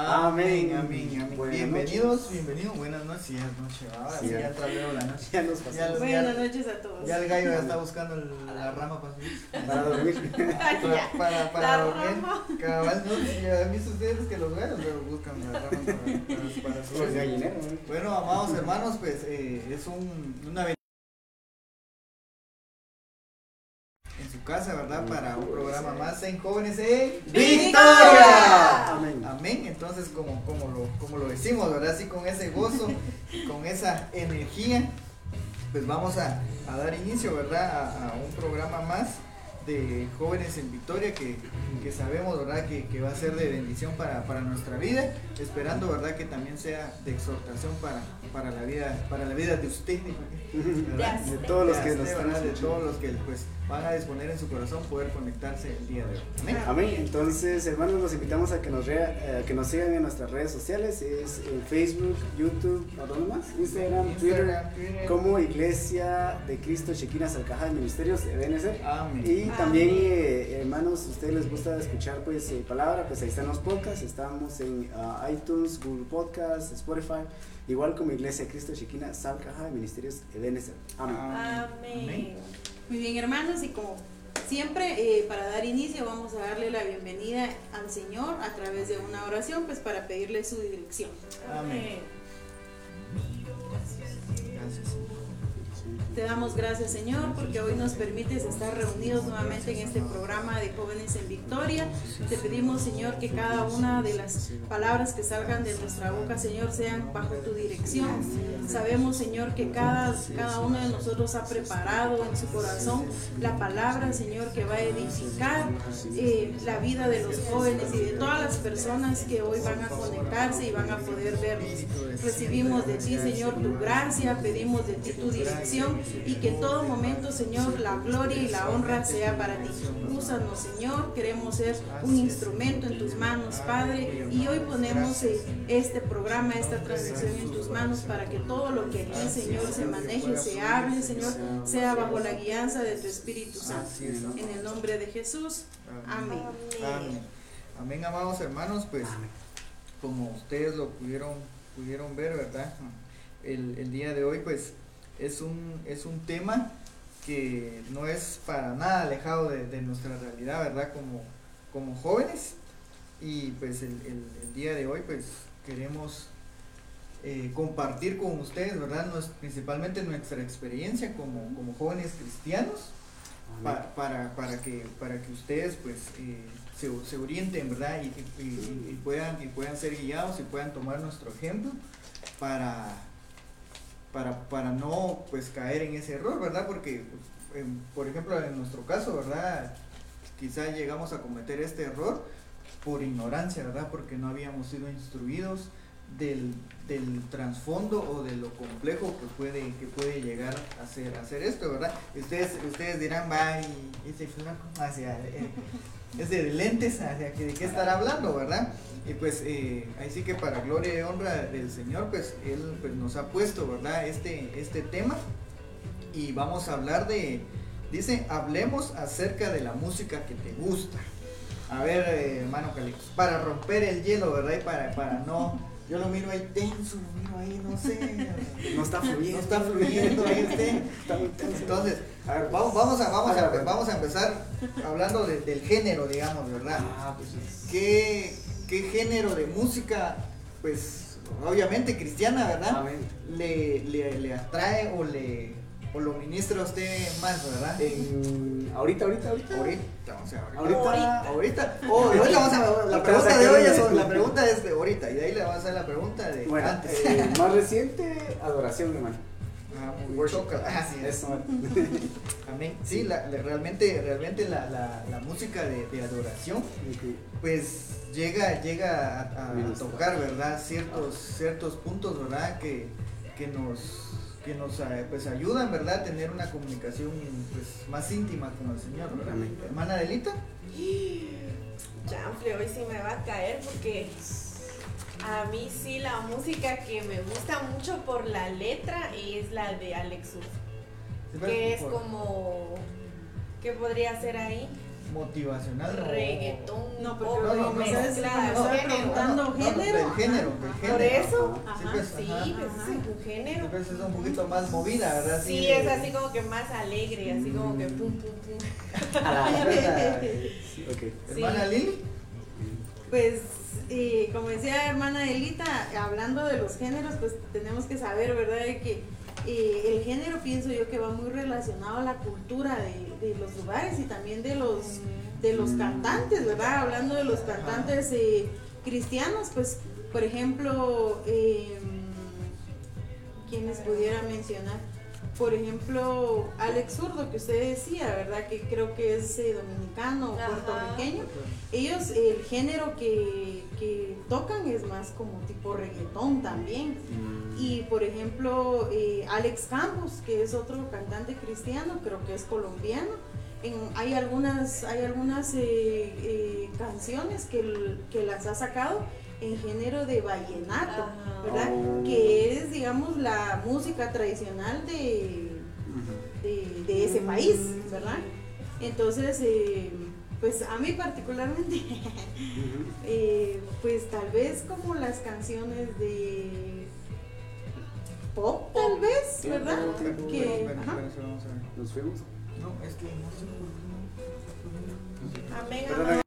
Amén, amén, amén. bienvenidos, bienvenidos, buenas noches, ya es noche, ahora sí, ya entra la noche. Ya nos pasamos. Buenas noches a todos. Ya el gallo ya está buscando la rama para subir. Para dormir. para, para, para La dormir. rama. Cabal, no, ya han visto ustedes que los gallos luego buscan la rama para, para, para Pues. Bueno, amados hermanos, pues eh, es un, una casa, ¿verdad? Para un programa más en Jóvenes en ¡Victoria! Amén. Amén. Entonces, como, como, lo, como lo decimos, ¿verdad? Así con ese gozo, con esa energía, pues vamos a, a dar inicio, ¿verdad? A, a un programa más de jóvenes en Victoria que, que sabemos, ¿verdad? Que, que va a ser de bendición para, para nuestra vida, esperando, ¿verdad? Que también sea de exhortación para, para la vida, para la vida de usted, ¿verdad? De todos los que nos están. De todos los que pues van a disponer en su corazón poder conectarse el día de hoy. Amén. Amén. Entonces, hermanos, los invitamos a que nos, rea- eh, que nos sigan en nuestras redes sociales. Es en Facebook, YouTube, ¿a dónde más? Instagram, Twitter. Instagram, Twitter. Como Iglesia de Cristo Chequina Salcaja de Ministerios de BNC. Amén. Y también, eh, hermanos, si a ustedes les gusta escuchar pues eh, palabra, pues ahí están los podcasts. Estamos en ah, iTunes, Google Podcasts, Spotify. Igual como Iglesia de Cristo Chequina Salcaja de Ministerios de BNC. Amén. Amén. Muy bien, hermanos, y como siempre, eh, para dar inicio, vamos a darle la bienvenida al Señor a través de una oración, pues para pedirle su dirección. Amén. Gracias. Te damos gracias, Señor, porque hoy nos permites estar reunidos nuevamente en este programa de Jóvenes en Victoria. Te pedimos, Señor, que cada una de las palabras que salgan de nuestra boca, Señor, sean bajo tu dirección. Sabemos, Señor, que cada, cada uno de nosotros ha preparado en su corazón la palabra, Señor, que va a edificar eh, la vida de los jóvenes y de todas las personas que hoy van a conectarse y van a poder vernos. Recibimos de ti, Señor, tu gracia, pedimos de ti tu dirección y que en todo momento, Señor, la gloria y la honra sea para ti. Úsanos, Señor, queremos ser un instrumento en tus manos, Padre, y hoy ponemos eh, este programa, esta transmisión en tus manos para que todo lo que aquí, Señor, se maneje, se hable, Señor, sea bajo la guianza de tu Espíritu Santo. En el nombre de Jesús, amén. Amén. Amén, amados hermanos, pues como ustedes lo pudieron, pudieron ver, ¿verdad? El, el día de hoy, pues es un, es un tema que no es para nada alejado de, de nuestra realidad, ¿verdad? Como, como jóvenes. Y pues el, el- el día de hoy, pues queremos eh, compartir con ustedes, ¿verdad? Nos- principalmente nuestra experiencia como, como jóvenes cristianos pa- para, para, que, para que ustedes pues eh, se, se orienten, ¿verdad? Y, y- y- y puedan, y puedan ser guiados y puedan tomar nuestro ejemplo para, para, para no pues caer en ese error, ¿verdad? Porque, em, por ejemplo, en nuestro caso, ¿verdad? Quizá llegamos a cometer este error por ignorancia, ¿verdad? Porque no habíamos sido instruidos del, del trasfondo o de lo complejo que puede, que puede llegar a ser, hacer esto, ¿verdad? Ustedes, ustedes dirán, va, y ese flaco, hacia, eh, ese de lentes, de qué estará hablando, ¿verdad? Y pues eh, ahí sí que para gloria y honra del Señor, pues Él pues, nos ha puesto, ¿verdad? Este, este tema y vamos a hablar de, dice, hablemos acerca de la música que te gusta. A ver, eh, hermano Calixto, para romper el hielo, ¿verdad? Y para, para no, yo lo miro ahí tenso, lo miro ahí, no sé, No está fluyendo. no está fluyendo ahí. Está muy tenso. Entonces, a ver, vamos, vamos, a, vamos, a, vamos a empezar hablando de- del género, digamos, ¿verdad? Ah, pues es- ¿Qué, qué género de música, pues, obviamente cristiana, ¿verdad? Le, le, le atrae o le o lo ministra usted más, ¿verdad? En- ahorita, ahorita, ahorita. Ahorita, o sea, Ahorita. ahorita. Ahorita. Oh, ahorita vamos a la pregunta de hoy es la pregunta es de ahorita y de ahí le vamos a hacer la pregunta de Bueno, antes. eh, más reciente, adoración, hermano. Ah, muy Worship. Ah, sí, Eso. Amén. Sí, la, la- realmente, realmente la, la, la música de, de adoración, pues llega, llega a, a tocar, ¿verdad? Ciertos, ciertos puntos, ¿verdad? Que, que nos, que nos eh, pues, ayudan, ¿verdad? A tener una comunicación pues, más íntima con el Señor, ¿verdad? Hermana Adelita. Chanfle, hoy sí me va a caer porque a mí sí la música que me gusta mucho por la letra es la de Alex Uf, que es como ¿qué podría ser ahí? Motivacional. no- reggaetón. No, porque no, no, como no, sabes, preguntando No, no, género. del género, ajá, del ajá. género. Por eso. Sí, Ajá. pues, Sí, ajá. pues Ajá. es un género. Entonces es un poquito más movida, ¿verdad? Sí, es así como que más alegre, así como que pum, pum, pum. A la ¿verdad? Ok. Hermana Sí. Lili. Pues, eh, como decía hermana Elita, hablando de los géneros, pues tenemos que saber, ¿verdad? De que eh, el género pienso yo que va muy relacionado a la cultura de, de los lugares y también de los, de los cantantes, ¿verdad? Hablando de los cantantes eh, cristianos, pues, por ejemplo, eh, quienes pudiera mencionar? Por ejemplo, Alex Zurdo, que usted decía, ¿verdad? Que creo que es eh, dominicano o puertorriqueño. Ellos, el género que, que tocan es más como tipo reggaetón también. Y por ejemplo, eh, Alex Campos, que es otro cantante cristiano, creo que es colombiano. En- hay algunas, hay algunas eh, eh, canciones que, que las ha sacado en género de vallenato, Ajá. ¿verdad? Oh. Que es, digamos, la música tradicional de, de, de ese país, ¿verdad? Entonces, eh, pues a mí particularmente, eh, pues tal vez como las canciones de pop, tal vez, Sí, ¿verdad? Que. No, es que no sé. Amén, amén.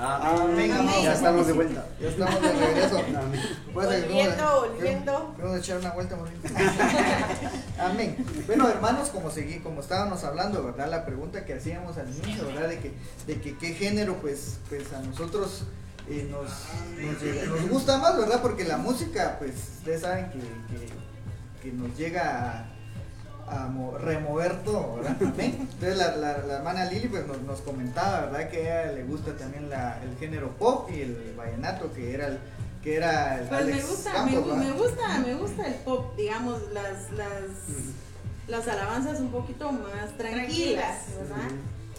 Amén, amén. Ya estamos de vuelta. Ya estamos de regreso. Amén. Volviendo, vamos a- volviendo. Vamos a echar una vuelta. Amén. Bueno, hermanos, como seguí, como estábamos hablando, ¿verdad? La pregunta que hacíamos al inicio, ¿verdad? De que, de que qué género, pues, pues a nosotros eh, nos, nos, llega- nos gusta más, ¿verdad? Porque la música, pues, ustedes saben que, que, que nos llega a, a remover todo, ¿verdad? Entonces la, la, la hermana Lili pues nos, nos comentaba, ¿verdad? Que a ella le gusta también la, el género pop y el vallenato, que era el que era el Pues me gusta, Campos, me, gusta, me gusta el pop, digamos, las, las, las alabanzas un poquito más tranquilas, Tranquilas. ¿verdad?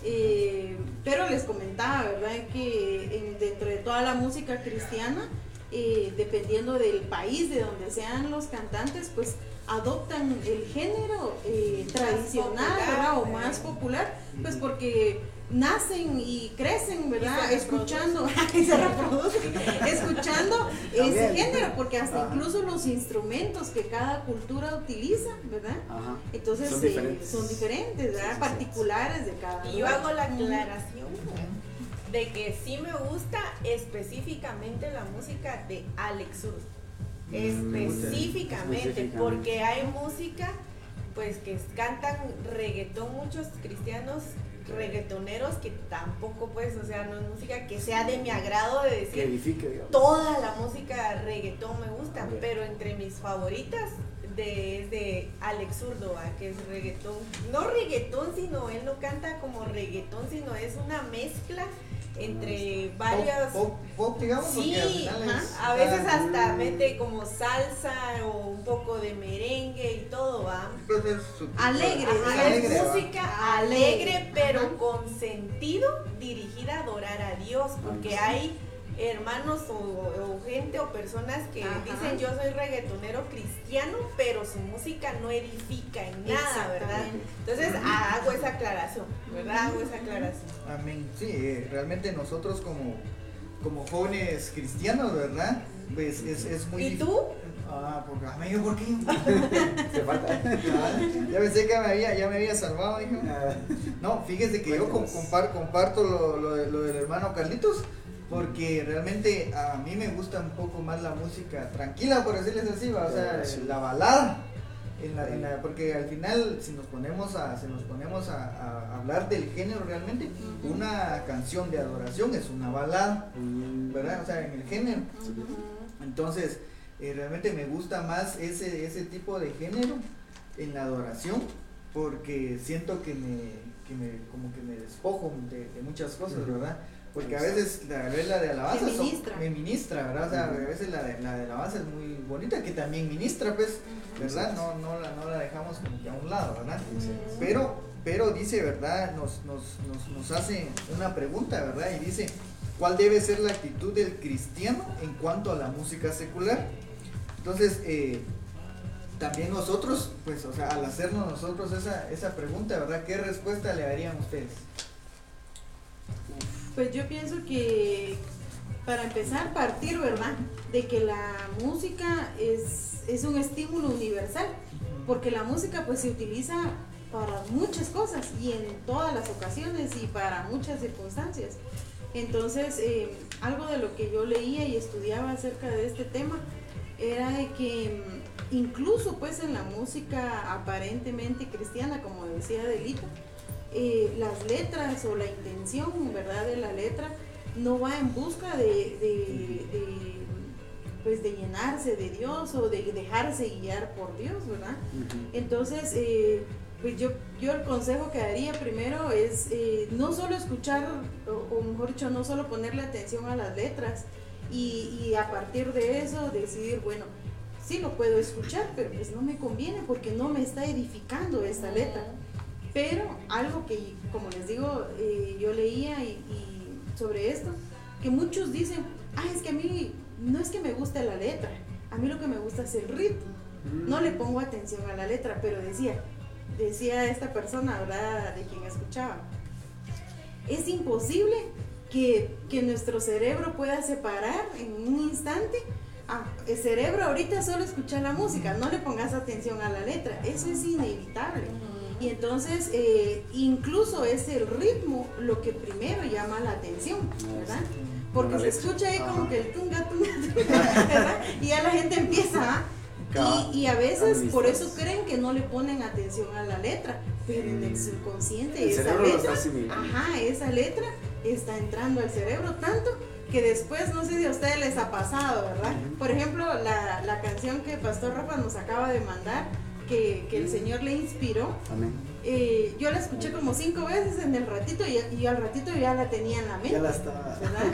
Eh, pero les comentaba, ¿verdad? Que en- dentro de toda la música cristiana, eh, dependiendo del país de donde sean los cantantes, pues adoptan el género eh, tradicional, popular. O más popular, pues porque nacen y crecen, ¿verdad? Y Escuchando, y se reproducen, escuchando ese género, porque hasta Ajá. incluso los instrumentos que cada cultura utiliza, ¿verdad? Ajá. Entonces Son eh, diferentes. son diferentes, ¿verdad? Sí, sí, sí. Particulares de cada Y yo hago la aclaración de que sí me gusta específicamente la música de Alex Zurdo. Mm, Específicamente, porque hay música pues que cantan reggaetón muchos cristianos reggaetoneros que tampoco pues, o sea, no es música que sea de mi agrado de decir edifique, toda la música reggaetón me gusta, pero entre mis favoritas de, es de Alex Zurdo, ¿va? que es reggaetón. No reggaetón, sino él no canta como reggaetón, sino es una mezcla entre. Pop, pop, digamos, Sí, porque al final es- a veces ah, hasta mete como salsa o un poco de merengue y todo, ¿va? Alegre, Ajá, alegre, es ¿va? música Alegre. alegre, pero Ajá. con sentido dirigida a adorar a Dios, porque hay hermanos o, o gente o personas que Ajá. dicen yo soy reggaetonero cristiano, pero su música no edifica en nada, ¿verdad? Entonces hago esa aclaración, ¿verdad? Hago esa aclaración. Amén. Sí, eh, realmente nosotros como, como jóvenes cristianos, ¿verdad? Pues es, es muy ¿Y tú? Ah, porque, amigo, ¿por qué? Te falta. Ah, ya pensé que me había, ya me había salvado, hijo. Ah, No, fíjese que yo com- compar- comparto lo, lo del hermano Carlitos, porque realmente a mí me gusta un poco más la música tranquila, por decirles así, ¿va? o sea, Sí. la balada. En la- en la- porque al final, si nos ponemos a, si nos ponemos a, a hablar del género realmente, una canción de adoración es una balada, ¿verdad? O sea, en el género. Entonces, eh, realmente me gusta más ese, ese tipo de género en la adoración porque siento que me, que me como que me despojo de, de muchas cosas. ¿verdad? Porque a veces la, la de alabanza son- ministra. me ministra, ¿verdad? O sea, a veces la de, la de alabanza es muy bonita, que también ministra, pues, ¿verdad? No, no, la, no la dejamos como que a un lado, ¿verdad? Pero, pero dice, ¿verdad? Nos, nos, nos, nos hace una pregunta, ¿verdad? Y dice, ¿cuál debe ser la actitud del cristiano en cuanto a la música secular? Entonces, eh, también nosotros, pues, o sea, al hacernos nosotros esa, esa pregunta, ¿verdad? ¿Qué respuesta le darían ustedes? Pues yo pienso que para empezar partir, ¿verdad? De que la música es, es un estímulo universal, porque la música pues se utiliza para muchas cosas y en todas las ocasiones y para muchas circunstancias. Entonces, eh, algo de lo que yo leía y estudiaba acerca de este tema era de que mm, incluso pues en la música aparentemente cristiana, como decía Delita, eh, las letras o la intención, ¿verdad?, de la letra no va en busca de, de- de, pues de llenarse de Dios o de dejarse guiar por Dios, ¿verdad? Entonces, eh, pues yo, yo el consejo que daría primero es eh, no solo escuchar, o, o mejor dicho, no solo ponerle atención a las letras y, y a partir de eso decidir, bueno, sí lo puedo escuchar, pero pues no me conviene porque no me está edificando esta letra. Pero algo que, como les digo, eh, yo leía y, sobre esto, que muchos dicen, ah, es que a mí no es que me guste la letra, a mí lo que me gusta es el ritmo. No le pongo atención a la letra, pero decía, decía esta persona, ¿verdad? De quien escuchaba, es imposible que, que nuestro cerebro pueda separar en un instante. Ah, el cerebro ahorita solo escucha la música, no le pongas atención a la letra, eso es inevitable. Y entonces, eh, incluso es el ritmo lo que primero llama la atención, ¿verdad? Porque se escucha ahí como Ajá. que el tunga, tunga, tunga, ¿verdad? Y ya la gente empieza, ¿ah? Y, y a veces por eso creen que no le ponen atención a la letra, pero en el Mm. subconsciente El esa letra, ajá, esa letra está entrando al cerebro tanto que después, no sé si a ustedes les ha pasado, ¿verdad? Por ejemplo, la, la canción que Pastor Rafa nos acaba de mandar, que, que el Señor le inspiró, Amén. eh, yo la escuché como cinco veces en el ratito y, y al ratito ya la tenía en la mente. Ya la. ¿verdad?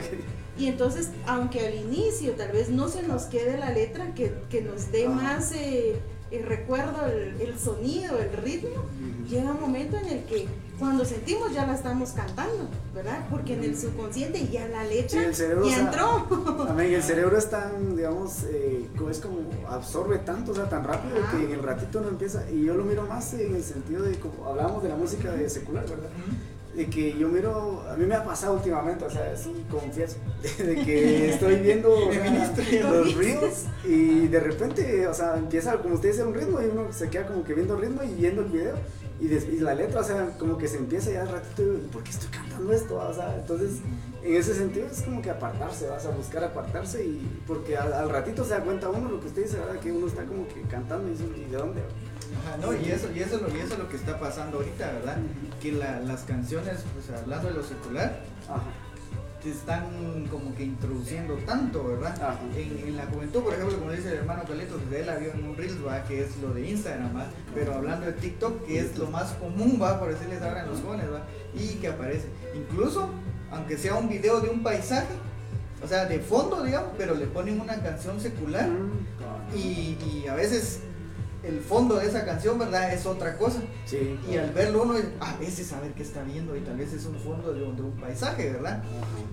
Y entonces, aunque al inicio tal vez no se nos quede la letra, que, que nos dé más eh, el recuerdo, el, el sonido, el ritmo, llega un momento en el que cuando sentimos ya la estamos cantando, ¿verdad? Porque en el subconsciente ya la Sí, letra el cerebro. ya o sea, entró. Amén, el cerebro es tan, digamos, eh, es como absorbe tanto, o sea, tan rápido que en el ratito no empieza. Y yo lo miro más en el sentido de, como hablábamos de la música de secular, ¿verdad? De que yo miro, a mí me ha pasado últimamente, o sea, sí, confieso, de que estoy viendo o sea, los reels y de repente, o sea, empieza, como usted dice, un ritmo y uno se queda como que viendo el ritmo y viendo el video. Y, la letra, o sea, como que se empieza ya al ratito, y ¿por qué estoy cantando esto? O sea, entonces, en ese sentido es como que apartarse, vas a buscar apartarse y porque al, al ratito se da cuenta uno lo que usted dice, ¿verdad? Que uno está como que cantando y dice, ¿y de dónde? Ajá, no, y eso, y eso, es lo- y eso es lo que está pasando ahorita, ¿verdad? Que la- las canciones, pues hablando de lo secular, Ajá. Están como que introduciendo tanto, ¿verdad? En, en la juventud, por ejemplo, como dice el hermano Carlitos, que él la vio en un Reels, ¿va? que es lo de Instagram, ¿va? pero hablando de TikTok, que es lo más común, ¿va? por decirles ahora en los jóvenes, ¿va? y que aparece. Incluso aunque sea un video de un paisaje, o sea, de fondo, digamos, pero le ponen una canción secular Mm, y, y a veces el fondo de esa canción, ¿verdad? Es otra cosa. Sí. Y al verlo uno, a veces saber qué está viendo y tal vez es un fondo de un, de un paisaje, ¿verdad?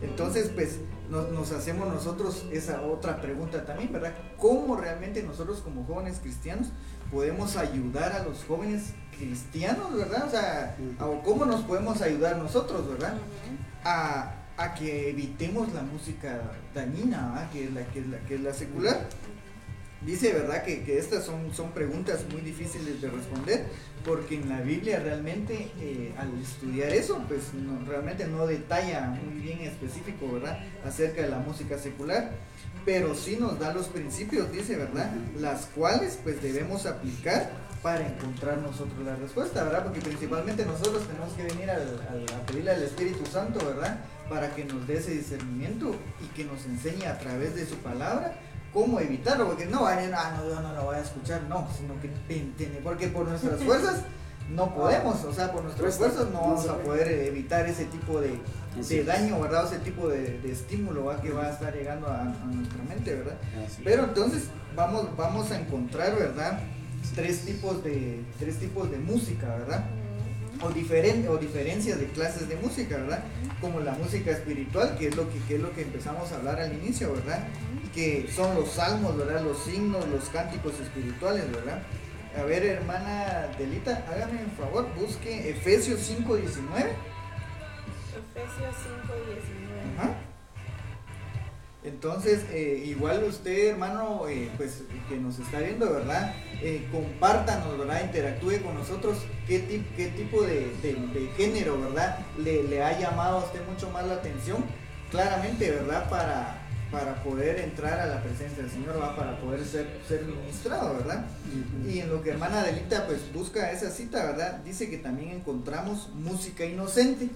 Entonces, pues nos, nos hacemos nosotros esa otra pregunta también, ¿verdad? ¿Cómo realmente nosotros como jóvenes cristianos podemos ayudar a los jóvenes cristianos, ¿verdad? O sea, cómo nos podemos ayudar nosotros, ¿verdad? A, a que evitemos la música dañina, ¿verdad? Que es la, que es la, que es la secular. Dice, ¿verdad? Que, que estas son, son preguntas muy difíciles de responder, porque en la Biblia realmente, eh, al estudiar eso, pues realmente no detalla muy bien específico, ¿verdad? Acerca de la música secular, pero sí nos da los principios, dice, ¿verdad? Las cuales pues debemos aplicar para encontrar nosotros la respuesta, ¿verdad? Porque principalmente nosotros tenemos que venir a pedirle al Espíritu Santo, ¿verdad? Para que nos dé ese discernimiento y que nos enseñe a través de su palabra cómo evitarlo, porque no, ay, ah, no, yo no lo voy a escuchar, no, sino que tiene, porque por nuestras fuerzas no podemos, o sea, por nuestras Cuesta, fuerzas no vamos a poder eh, evitar ese tipo de, daño, ¿verdad? O ese tipo de, de estímulo que va a estar llegando a, a nuestra mente, ¿verdad? Pero entonces vamos, vamos a encontrar, ¿verdad? Tres tipos de, tres tipos de música, ¿verdad? O, diferen- o diferencias de clases de música, ¿verdad? Como la música espiritual, que es lo que, que es lo que empezamos a hablar al inicio, ¿verdad? Que son los salmos, ¿verdad? Los signos, los cánticos espirituales, ¿verdad? A ver, hermana Delita, hágame un favor, busque Efesios 5.19. Efesios 5, 19. Ajá. Entonces, eh, igual usted, hermano, eh, pues que nos está viendo, ¿verdad? Eh, compártanos, ¿verdad? Interactúe con nosotros. ¿Qué, tip- qué tipo de, de- de género, ¿verdad? Le, le ha llamado a usted mucho más la atención? Claramente, ¿verdad? Para, para poder entrar a la presencia del Señor, ¿verdad? Para poder ser, ser ministrado, ¿verdad? Y en lo que hermana Adelita pues busca esa cita, ¿verdad? Dice que también encontramos música inocente.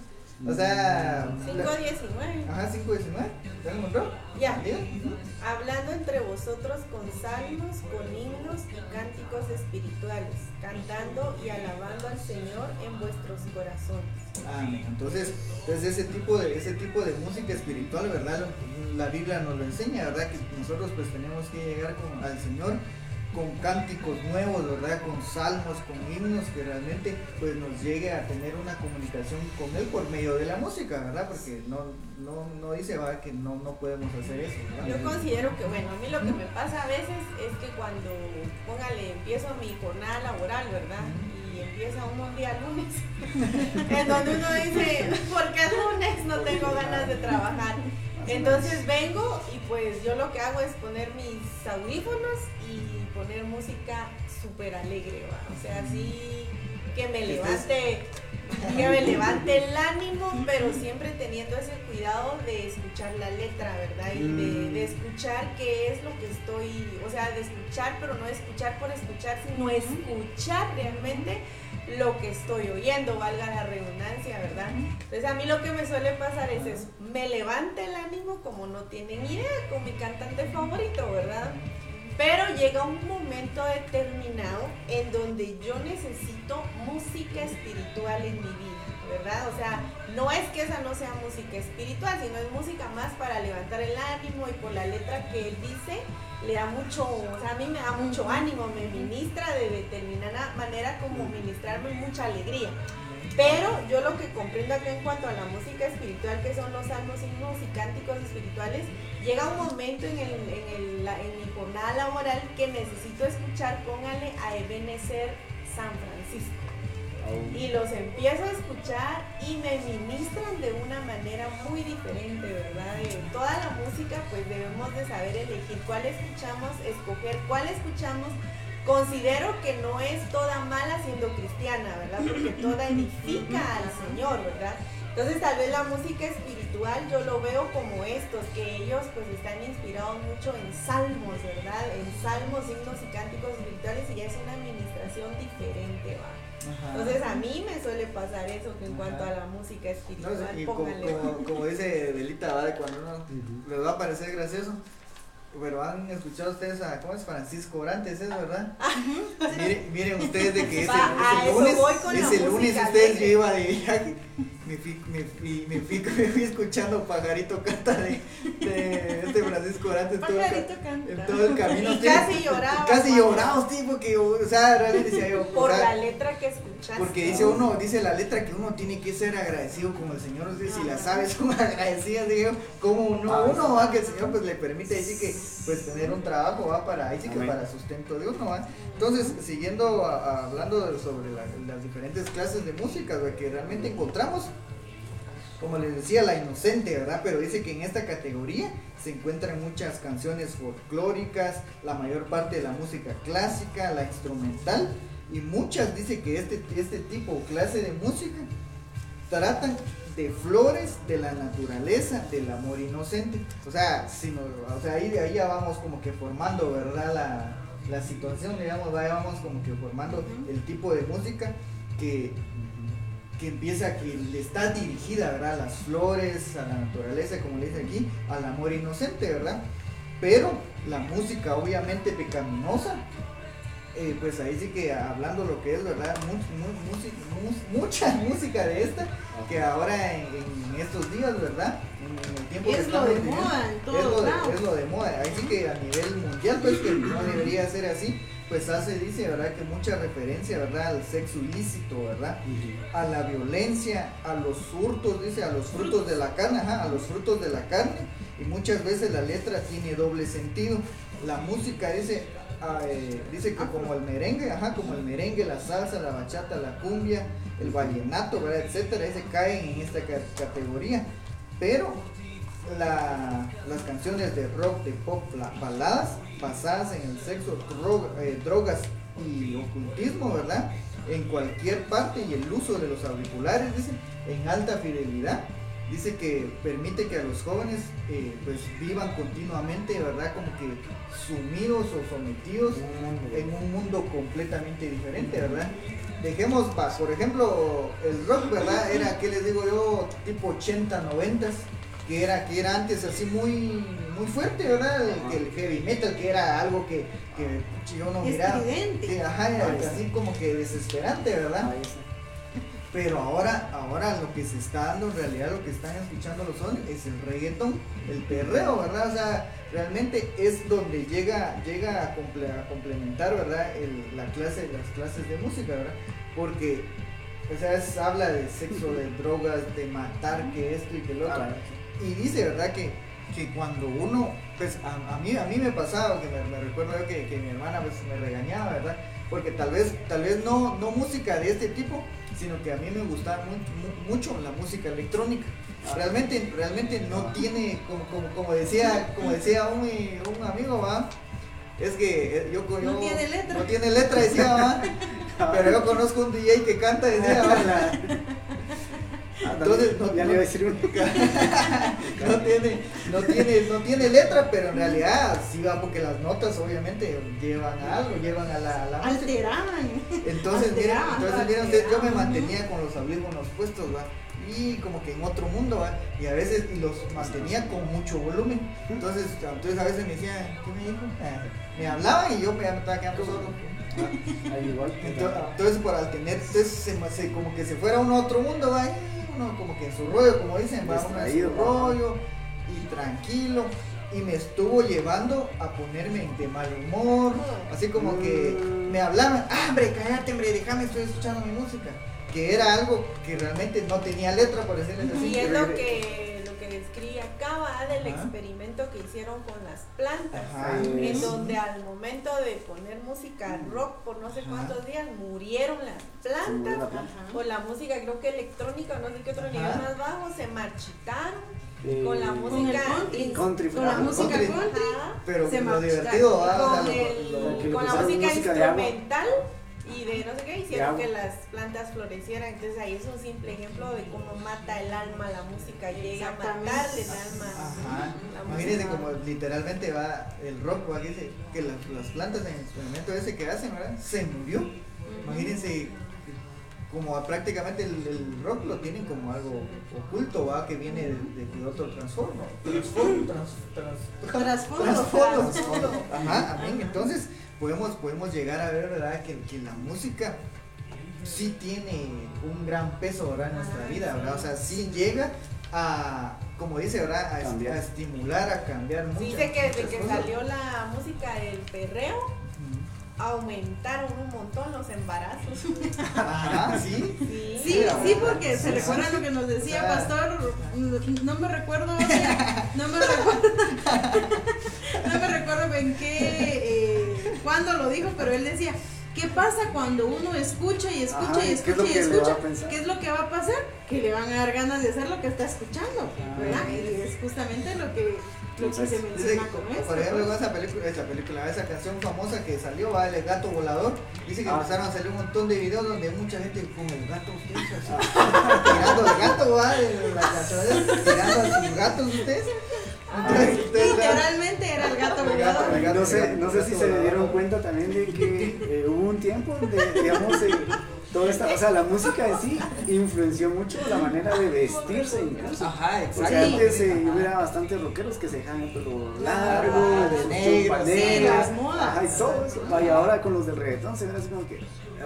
O sea, 5, la- 19. Ajá, 519. ¿Ya lo encontró? Ya. Hablando entre vosotros con salmos, con himnos y cánticos espirituales, cantando y alabando al Señor en vuestros corazones. Amén. Entonces, entonces ese tipo de ese tipo de música espiritual, ¿verdad? Lo- La Biblia nos lo enseña, ¿verdad? Que nosotros pues tenemos que llegar con- al Señor con cánticos nuevos, ¿verdad? Con salmos, con himnos que realmente pues nos llegue a tener una comunicación con Él por medio de la música, ¿verdad? Porque no, no, no dice, ¿verdad? Que no, no podemos hacer eso, ¿verdad? Yo considero que, bueno, a mí lo que me pasa a veces es que cuando, póngale, empiezo mi jornada laboral, ¿verdad? Y empieza un día lunes, en donde uno dice, porque es lunes, no tengo ganas de trabajar. Entonces vengo y pues yo lo que hago es poner mis audífonos y poner música súper alegre, ¿va? o sea, así que me levante, que me levante el ánimo, pero siempre teniendo ese cuidado de escuchar la letra, ¿verdad? Y de, de escuchar qué es lo que estoy, o sea, de escuchar, pero no escuchar por escuchar, sino escuchar realmente lo que estoy oyendo, valga la redundancia, ¿verdad? Entonces a mí lo que me suele pasar es eso, me levanta el ánimo como no tienen idea con mi cantante favorito, ¿verdad? Pero llega un momento determinado donde yo necesito música espiritual en mi vida, ¿verdad? O sea, no es que esa no sea música espiritual, sino es música más para levantar el ánimo y por la letra que él dice, le da mucho, o sea, a mí me da mucho ánimo, me ministra de determinada manera como ministrarme mucha alegría. Pero yo lo que comprendo acá en cuanto a la música espiritual, que son los salmos, himnos y cánticos espirituales, llega un momento en, el, en, el- la- en mi jornada laboral que necesito escuchar, póngale a Ebenezer San Francisco. Y los empiezo a escuchar y me ministran de una manera muy diferente, ¿verdad? De toda la música, pues debemos de saber elegir cuál escuchamos, escoger cuál escuchamos. Considero que no es toda mala siendo cristiana, ¿verdad? Porque toda edifica al Señor, ¿verdad? Entonces tal vez la música espiritual yo lo veo como estos, que ellos pues están inspirados mucho en salmos, ¿verdad? En salmos, himnos y cánticos espirituales y ya es una administración diferente, ¿va? Ajá. Entonces a mí me suele pasar eso que en cuanto a la música No, espiritual, y como, póngale. como- como dice Delita, ¿va? De cuando uno Ujú. les va a parecer gracioso. Pero han escuchado ustedes a, ¿cómo es? Francisco Orantes, ¿es verdad? miren, miren ustedes de que ese, Va, ese lunes, ese lunes ustedes yo iba de viaje me fui, me fui, me fui, me fui escuchando Pajarito Canta de, de este Francisco Orantes todo, el ca- Pajarito canta. en todo el camino. Y sí. casi lloraba. Casi lloraba, sí, porque, o sea, realmente decía yo, o Por sea, la letra que escuchaste. porque dice uno, dice la letra que uno tiene que ser agradecido como el Señor, o sea, si la sabes como agradecida, digo, como uno, Ah, uno va que el Señor pues le permite decir que pues tener un trabajo va para ahí sí que para sustento de uno, ¿va? Entonces, siguiendo a- a- hablando de- sobre la- las diferentes clases de música que realmente encontramos, como les decía, la inocente, ¿verdad? Pero dice que en esta categoría se encuentran muchas canciones folclóricas, la mayor parte de la música clásica, la instrumental, y muchas dice que este, este tipo o clase de música tratan de flores, de la naturaleza, del amor inocente. O sea, si o sea ahí, ahí ya vamos como que formando, ¿verdad? La, la situación, digamos, ahí vamos como que formando el tipo de música que que empieza, que le está dirigida, ¿verdad? A las flores, a la naturaleza, como le dice aquí, al amor inocente, ¿verdad? Pero la música obviamente pecaminosa, eh, pues ahí sí que hablando lo que es, ¿verdad? Much- mu- musi- mu- mucha música de esta, que ahora en, en estos días, ¿verdad? En, en el tiempo que Es lo estamos de viviendo, moda en es todos lo, de, es lo de moda. Ahí sí que a nivel mundial, pues que no debería ser así, pues hace, dice, ¿verdad? Que mucha referencia, ¿verdad? Al sexo ilícito, ¿verdad? a la violencia, a los hurtos, dice, a los frutos de la carne, ajá, a los frutos de la carne, y muchas veces la letra tiene doble sentido. La música dice, ah, eh, dice que como el merengue, ajá, como el merengue, la salsa, la bachata, la cumbia, el vallenato, ¿verdad? etcétera, dice, caen en esta ca- categoría. Pero la- las canciones de rock, de pop, las baladas basadas en el sexo, dro- eh, drogas y ocultismo, ¿verdad? En cualquier parte y el uso de los auriculares, dice, en alta fidelidad. Dice que permite que a los jóvenes eh, pues vivan continuamente, ¿verdad? Como que sumidos o sometidos en un mundo completamente diferente, ¿verdad? Dejemos, por ejemplo, el rock, ¿verdad? Era, ¿qué les digo yo? Tipo 80, 90 que era, que era antes así muy, muy fuerte, ¿verdad? El, el heavy metal, que era algo que, que yo no miraba. Que, ajá, era así como que desesperante, ¿verdad? Pero ahora, ahora lo que se está dando en realidad, lo que están escuchando los son es el reggaetón, el perreo, ¿verdad? O sea, realmente es donde llega, llega a, comple- a complementar, ¿verdad? El- la clase, las clases de música, ¿verdad? Porque, o sea, es- habla de sexo, de drogas, de matar, que esto y que lo otro. Y dice, ¿verdad? Que, que cuando uno, pues a, a mí, a mí me pasaba, que me, recuerdo yo que, que mi hermana pues, me regañaba, ¿verdad? Porque tal vez, tal vez no, no música de este tipo, sino que a mí me gustaba mu- mu- mucho la música electrónica. Realmente, realmente no tiene, como, como, como decía, como decía un, un amigo, ¿va? Es que eh, yo, yo No tiene letra. No tiene letra, decía, ¿va? Pero yo conozco un DJ que canta, decía, ¿va? Entonces, no- ya no- le iba a decir uno. no tiene, no tiene, no tiene letra, pero en realidad sí va porque las notas obviamente llevan a algo, llevan a la, a la música. Alteraban. Entonces, miren, alteraban, entonces yo me mantenía con los audífonos puestos, va, y como que en otro mundo, va, y a veces y los mantenía con mucho volumen. Entonces, entonces a veces me decían, ¿qué me dijo? Ah, Me hablaban y yo me, me estaba quedando solo. Entonces, entonces por al tener, entonces se, como que se fuera uno a otro mundo, va, uno como que en su rollo, como dicen, va uno en su rollo y tranquilo. Y me estuvo llevando a ponerme de mal humor, así como que Mm. me hablaban, ah, hombre, cállate, hombre, déjame, estoy escuchando mi música. Que era algo que realmente no tenía letra, por decirles así. Y es lo que, va, del Ajá. experimento que hicieron con las plantas. Ajá. En donde al momento de poner música rock por no sé Ajá. cuántos días murieron las plantas. la planta. O la música, creo que electrónica, no sé qué otro Ajá. nivel más bajo, se marchitaron Eh, con la Con música. country. in- Country, Con la música country. Pero se lo o sea, con, lo- lo- con la música, instrumental y de no sé qué hicieron que las plantas florecieran. Entonces ahí es un simple ejemplo de cómo mata el alma la música, llega a matarle el alma. Ajá. Imagínense como literalmente va el rock, va, que dice que las, las plantas en el experimento ese que hacen, ¿verdad? Se murió. Imagínense como prácticamente el, el rock lo tienen como algo oculto, va, que viene de, de- de otro transformo. Transformo, trans, trans- Trasfondo. trasfondo. Trasfondo. Ajá, amén. Entonces podemos, podemos llegar a ver, ¿verdad? Que, que la música sí tiene un gran peso, ¿verdad? En nuestra vida, ¿verdad? O sea, sí llega a, como dice, ¿verdad? A, estimular, a cambiar muchas Dice que desde muchas que cosas. salió la música del perreo. Aumentaron un montón los embarazos. Ajá, sí. Sí, Sí, sí, porque Sí, se sí. recuerda lo que nos decía Pastor, no me recuerdo, no me recuerdo, no me recuerdo en qué, eh, cuándo lo dijo, pero él decía, ¿qué pasa cuando uno escucha y escucha Ajá, y ¿qué es lo escucha y escucha? ¿Qué es lo que va a pasar? Que le van a dar ganas de hacer lo que está escuchando, Ah. ¿verdad? Y es justamente lo que, se menciona con esto. por ejemplo, pues. esa película, esa película, esa canción famosa que salió, va el gato volador. Dice que Ah. empezaron a salir un montón de videos donde mucha gente con el gato ustedes tirando al gato, va, de la canción, tirando a sus gatos ustedes. Entonces, ustedes dan- Literalmente era el gato El volador. el. No sé, no sé si se dieron cuenta también de que eh, hubo un tiempo donde, digamos, eh, toda esta, o sea, la música en sí influenció mucho la manera de vestirse incluso. Ajá, exacto. sea, antes eh, hubiera bastantes rockeros que se dejaban el pelo largo, negro, chompa sí, negra, las modas. ajá, y todo eso. Vaya, ahora con los del reggaetón se ven así como que,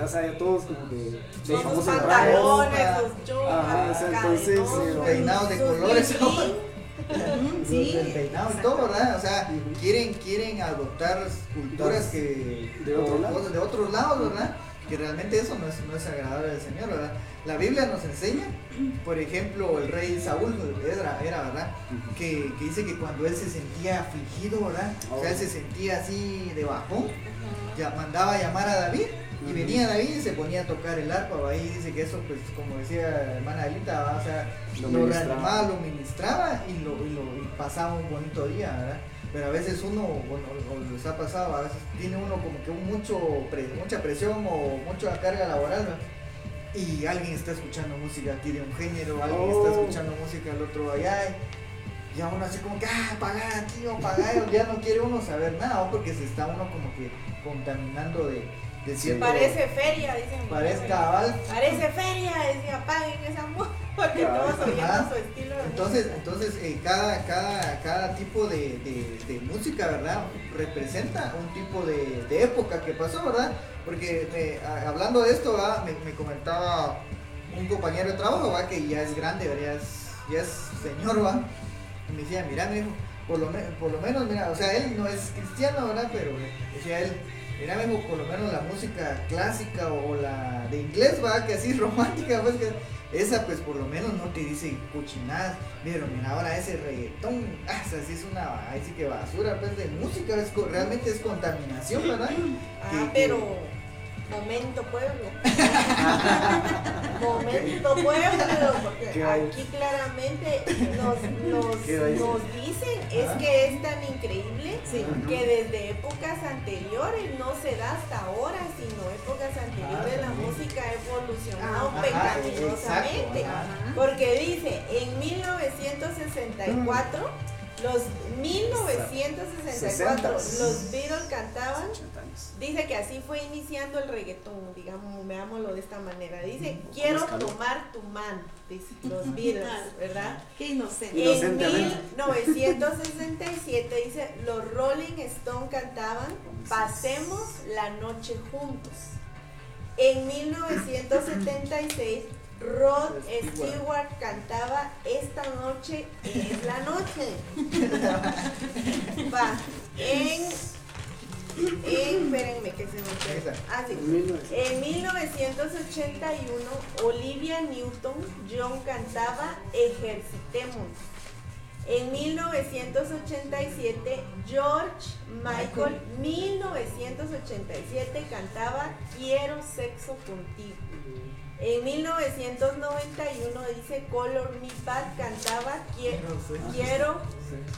o sea, ya todos como que los famosos pantalones, Ajá, o sea, entonces, eh, peinados de colores. Sí, del peinado y todo, ¿verdad? O sea, quieren, quieren adoptar culturas que De otro de otros lados, ¿verdad? Que realmente eso no es, no es agradable al Señor, ¿verdad? La Biblia nos enseña, por ejemplo, el rey Saúl era, era ¿verdad? Que, que dice que cuando él se sentía afligido, ¿verdad? O sea, él se sentía así de bajón, ya mandaba a llamar a David y venía David y se ponía a tocar el arpa, y dice que eso, pues, como decía la hermana Elita, ¿va? o sea, Lo lo, reanimaba, lo ministraba y lo, y lo y pasaba un bonito día, ¿verdad? Pero a veces uno, bueno, o les ha pasado, a veces tiene uno como que mucho mucha presión o mucha carga laboral, ¿verdad? y alguien está escuchando música aquí de un género, alguien Oh. está escuchando música del otro allá, y ya uno así como que, ah, pagar aquí o pagar, ya no quiere uno saber nada, porque se está uno como que contaminando de, de cierto... Parece feria, dicen. Parece cabal. Parece feria, decía, paguen esa música, porque Cabal. todos oyendo su estilo de Entonces, música. entonces eh, cada, cada, cada tipo de, de- de música, ¿verdad? Representa un tipo de, de época que pasó, ¿verdad? Porque eh, a- hablando de esto, ¿verdad? Me, me comentaba un compañero de trabajo, ¿verdad? Que ya es grande, ¿verdad? Ya es, ya es señor, ¿verdad? Y me decía, mira, me dijo, por lo, me- por lo menos, mira, o sea, él no es cristiano, ¿verdad? Pero eh, decía él, mira, dijo, por lo menos la música clásica o la de inglés, ¿verdad? Que así romántica, pues que esa pues por lo menos no te dice cochinadas, pero mira ahora ese reggaetón, ah, o sea, sí es una, ahí sí que basura pues de música, es, realmente es contaminación, ¿verdad? Ah, que- pero momento pueblo. momento pueblo, porque aquí claramente nos, dicen es que es tan increíble Sí. que desde épocas anteriores no se da hasta ahora, sino épocas anteriores Ah, la música ha evolucionado Ajá, pecaminosamente. Porque dice, en 1964, los 1964, Sesentas. los Beatles cantaban 80 años. Dice que así fue iniciando el reggaetón, digamos, veámoslo de esta manera. Dice, quiero tomar tu mano, dice los Beatles, ¿verdad? Qué inocente. En Inocentemente. 1967 dice, los Rolling Stone cantaban, pasemos la noche juntos. En 1976, Rod Stewart. Cantaba, esta noche es la noche. Va, en, en, espérenme que se me. Ah, sí. 1900. En 1981, Olivia Newton-John cantaba Ejercitémonos. En 1987, George Michael, 1987, cantaba Quiero sexo contigo. En 1991 dice Color Me Bad cantaba Quiero, quiero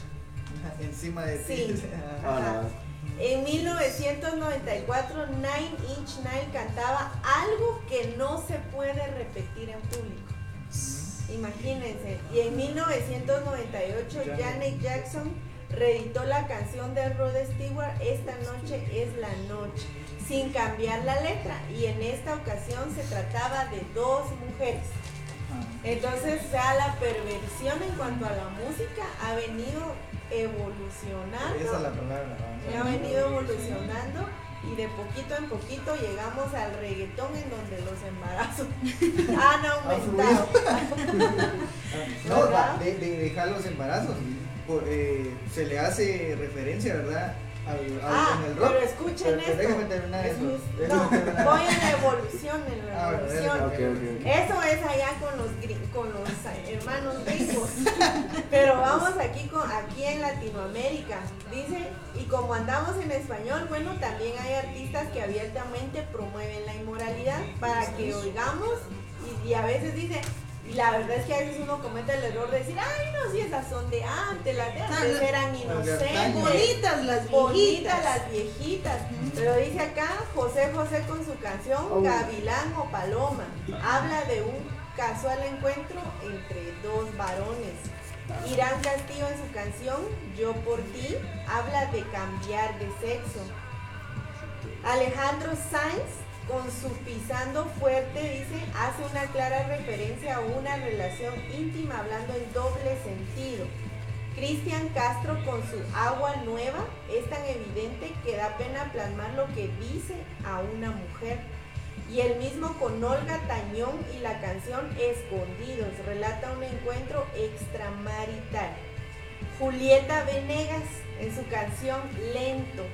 Encima de ti. Sí. Ajá. Ah. En 1994, Nine Inch Nails cantaba algo que no se puede repetir en público. Imagínense. Y en 1998, Janet. Janet Jackson reeditó la canción de Rod Stewart, Esta noche es la noche, sin cambiar la letra. Y en esta ocasión se trataba de dos mujeres. Entonces, sea, la perversión en cuanto a la música ha venido evolucionando Esa es la palabra. ¿no? ha venido evolucionando y de poquito en poquito llegamos al reggaetón en donde los embarazos han aumentado. no, de, de dejar los embarazos. por, eh, se le hace referencia, ¿verdad? Al, al- Ah, en el rock. pero escuchen Pero- pero esto. Déjame terminar Es no, voy en la evolución, en la Ah, bueno, evolución. Eso es allá con los, con los hermanos gringos. Pero vamos aquí, con, aquí en Latinoamérica. Dice, y como andamos en español, bueno, también hay artistas que abiertamente promueven la inmoralidad para que oigamos. Y, y a veces dice, la verdad es que a veces uno comete el error de decir, ay, no, si esas son de antes, las de antes eran inocentes. Bonitas las Bonitas viejitas. las viejitas. Pero dice acá José José con su canción Oh. Gavilán o Paloma. Habla de un casual encuentro entre dos varones. Irán Castillo en su canción Yo por ti habla de cambiar de sexo. Alejandro Sainz con su pisando fuerte dice hace una clara referencia a una relación íntima hablando en doble sentido. Cristian Castro con su agua nueva es tan evidente que da pena plasmar lo que dice a una mujer. Y el mismo con Olga Tañón y la canción Escondidos relata un encuentro extramarital. Julieta Venegas en su canción Lento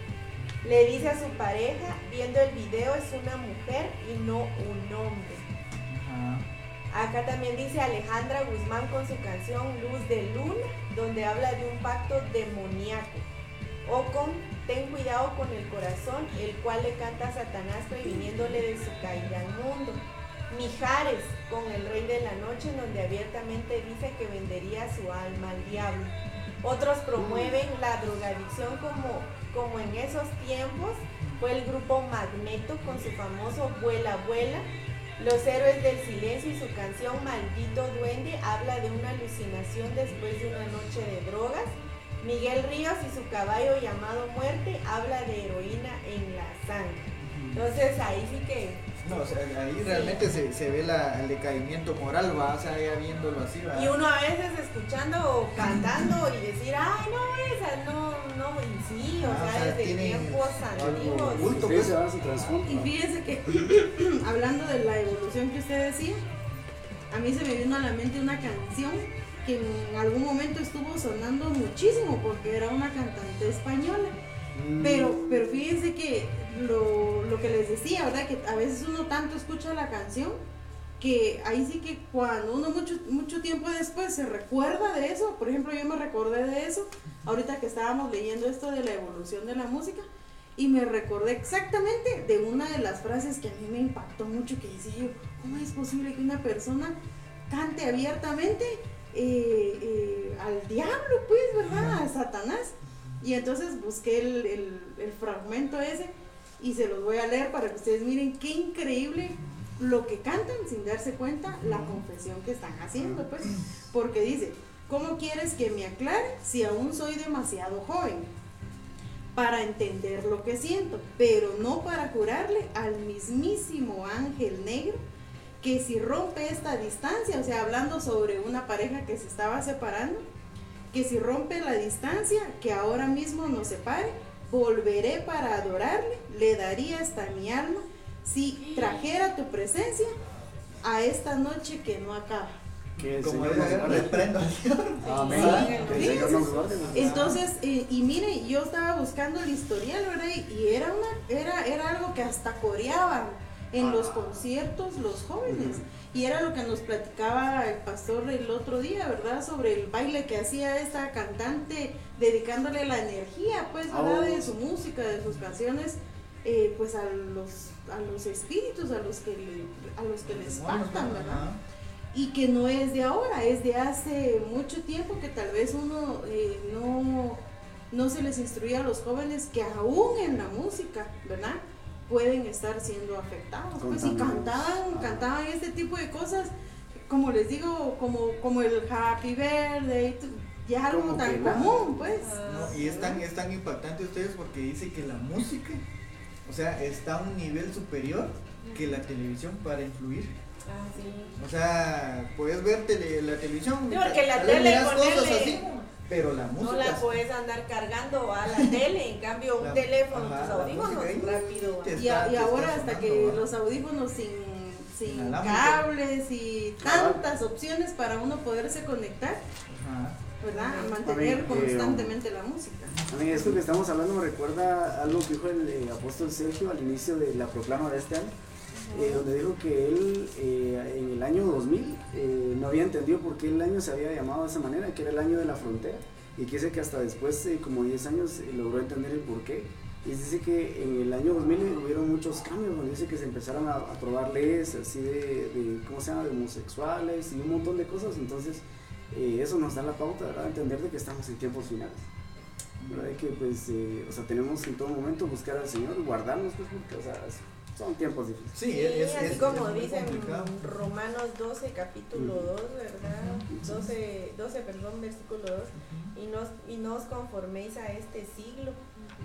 le dice a su pareja, viendo el video es una mujer y no un hombre. Ajá. Acá también dice Alejandra Guzmán con su canción Luz de Luna, donde habla de un pacto demoníaco. O con Ten cuidado con el corazón, el cual le canta a Satanás previniéndole de su caída al mundo. Mijares con el Rey de la Noche, en donde abiertamente dice que vendería su alma al diablo. Otros promueven la drogadicción como, como en esos tiempos fue el grupo Magneto con su famoso Vuela Vuela. Los héroes del silencio y su canción Maldito Duende habla de una alucinación después de una noche de drogas. Miguel Ríos y su caballo llamado Muerte habla de heroína en la sangre. Entonces ahí sí que No, o sea, ahí realmente se, se ve la, el decaimiento moral, va, o sea, ya viéndolo así, va. Y uno a veces escuchando o cantando y decir, ay, no, esa, no, no, y sí, o Ah, o sea, desde tiempos antiguos. se su trasfondo. Y fíjense que, hablando de la evolución que usted decía, a mí se me vino a la mente una canción que en algún momento estuvo sonando muchísimo porque era una cantante española. Mm. Pero, pero fíjense que lo, lo que les decía, ¿verdad? Que a veces uno tanto escucha la canción que ahí sí que cuando uno mucho, mucho tiempo después se recuerda de eso, por ejemplo yo me recordé de eso, ahorita que estábamos leyendo esto de la evolución de la música, y me recordé exactamente de una de las frases que a mí me impactó mucho, que decía yo, ¿cómo es posible que una persona cante abiertamente eh, eh, al diablo, pues, ¿verdad? A Satanás. Y entonces busqué el, fragmento ese y se los voy a leer para que ustedes miren qué increíble lo que cantan sin darse cuenta la confesión que están haciendo, pues. Porque dice, ¿cómo quieres que me aclare si aún soy demasiado joven? Para entender lo que siento, pero no para curarle al mismísimo ángel negro que si rompe esta distancia, o sea, hablando sobre una pareja que se estaba separando, que si rompe la distancia que ahora mismo nos separe, volveré para adorarle, le daría hasta mi alma, si trajera tu presencia a esta noche que no acaba. Que el Como Señor nos guarde. Entonces, eh, y mire, yo estaba buscando el historial, ¿verdad? Y, y era, una, era, era algo que hasta coreaban en los conciertos los jóvenes. Y era lo que nos platicaba el pastor el otro día, ¿verdad? Sobre el baile que hacía esta cantante, dedicándole la energía, pues, ¿verdad? De su música, de sus canciones, eh, pues a los, a los espíritus, a los que, le- a los que les faltan, ¿verdad? Y que no es de ahora, es de hace mucho tiempo que tal vez uno eh, no, no se les instruye a los jóvenes que aún en la música, ¿verdad? Pueden estar siendo afectados. Pues y Contaminados. cantaban, Ah. cantaban este tipo de cosas, como les digo, como, como el Happy tu- ya es algo Como tan común, pues. No, y es tan, es tan impactante ustedes porque dice que la música, o sea, está a un nivel superior que la televisión para influir. Ah, sí. O sea, puedes ver tele- la televisión. Sí, porque la tele cosas así, pero la música... No la puedes andar cargando a la tele, en cambio un La- teléfono, ajá, tus audífonos rápido. Y, a- y ahora hasta sonando, que ¿va? los audífonos sin, sin Inalámbrico. cables y tantas opciones para uno poderse conectar, Ajá. ¿verdad? Ujú. Mantener A mí, eh, constantemente la música. A mí esto que estamos hablando me recuerda algo que dijo el eh, apóstol Sergio al inicio de la proclama de este año, eh, donde dijo que él eh, en el año 2000 eh, no había entendido por qué el año se había llamado de esa manera, que era el año de la frontera, y que dice que hasta después, como 10 años, eh, logró entender el por qué. Y dice que en el año 2000 hubieron muchos cambios, donde dice que se empezaron a a aprobar leyes así de, de, ¿cómo se llama?, de homosexuales y un montón de cosas, entonces eso nos da la pauta, ¿verdad?, entender de que estamos en tiempos finales. ¿verdad? Que pues, o sea, tenemos en todo momento buscar al Señor guardarnos, pues, porque, o sea, son tiempos difíciles. Sí, Sí, es, así es- como es muy dice en complicado. Romanos 12, capítulo Ujú. 2, ¿verdad? 12, 12, perdón, versículo 2. Y nos, y no os conforméis a este siglo,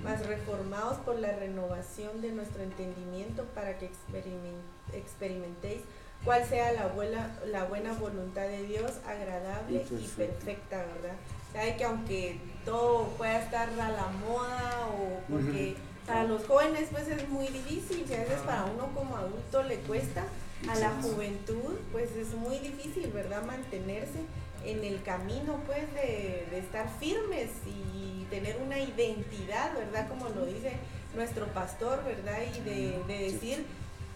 mas reformaos por la renovación de nuestro entendimiento para que experimen- experimentéis cuál sea la buena, la buena voluntad de Dios, agradable Y perfecta, ¿verdad? Sabe que aunque todo pueda estar a la moda o porque para los jóvenes pues es muy difícil, y a veces para uno como adulto le cuesta, a la juventud pues es muy difícil, ¿verdad? Mantenerse en el camino pues de, de estar firmes y tener una identidad, ¿verdad? Como lo dice nuestro pastor, ¿verdad? Y de, de decir,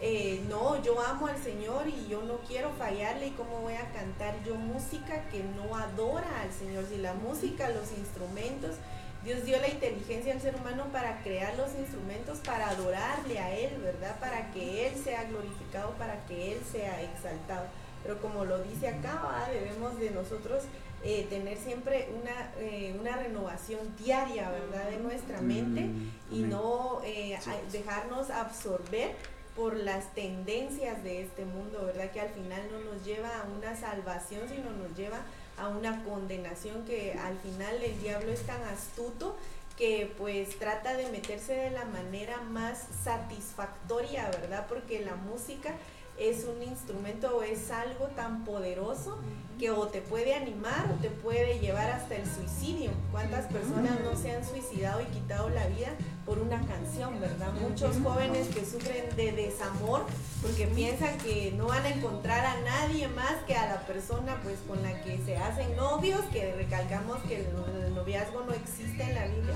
eh, no, yo amo al Señor y yo no quiero fallarle y cómo voy a cantar yo música que no adora al Señor. Si la música, los instrumentos, Dios dio la inteligencia al ser humano para crear los instrumentos, para adorarle a Él, ¿verdad? Para que Él sea glorificado, para que Él sea exaltado. Pero como lo dice acá, debemos de nosotros eh, tener siempre una, eh, una renovación diaria, ¿verdad? De nuestra mente Mm, y amén. no eh, Sí. dejarnos absorber por las tendencias de este mundo, ¿verdad? Que al final no nos lleva a una salvación, sino nos lleva a una condenación que al final el diablo es tan astuto que pues trata de meterse de la manera más satisfactoria, ¿verdad? Porque la música es un instrumento o es algo tan poderoso que o te puede animar o te puede llevar hasta el suicidio. ¿Cuántas personas no se han suicidado y quitado la vida por una canción, verdad? Muchos jóvenes que sufren de desamor porque piensan que no van a encontrar a nadie más que a la persona pues con la que se hacen novios, que recalcamos que el, el noviazgo no existe en la Biblia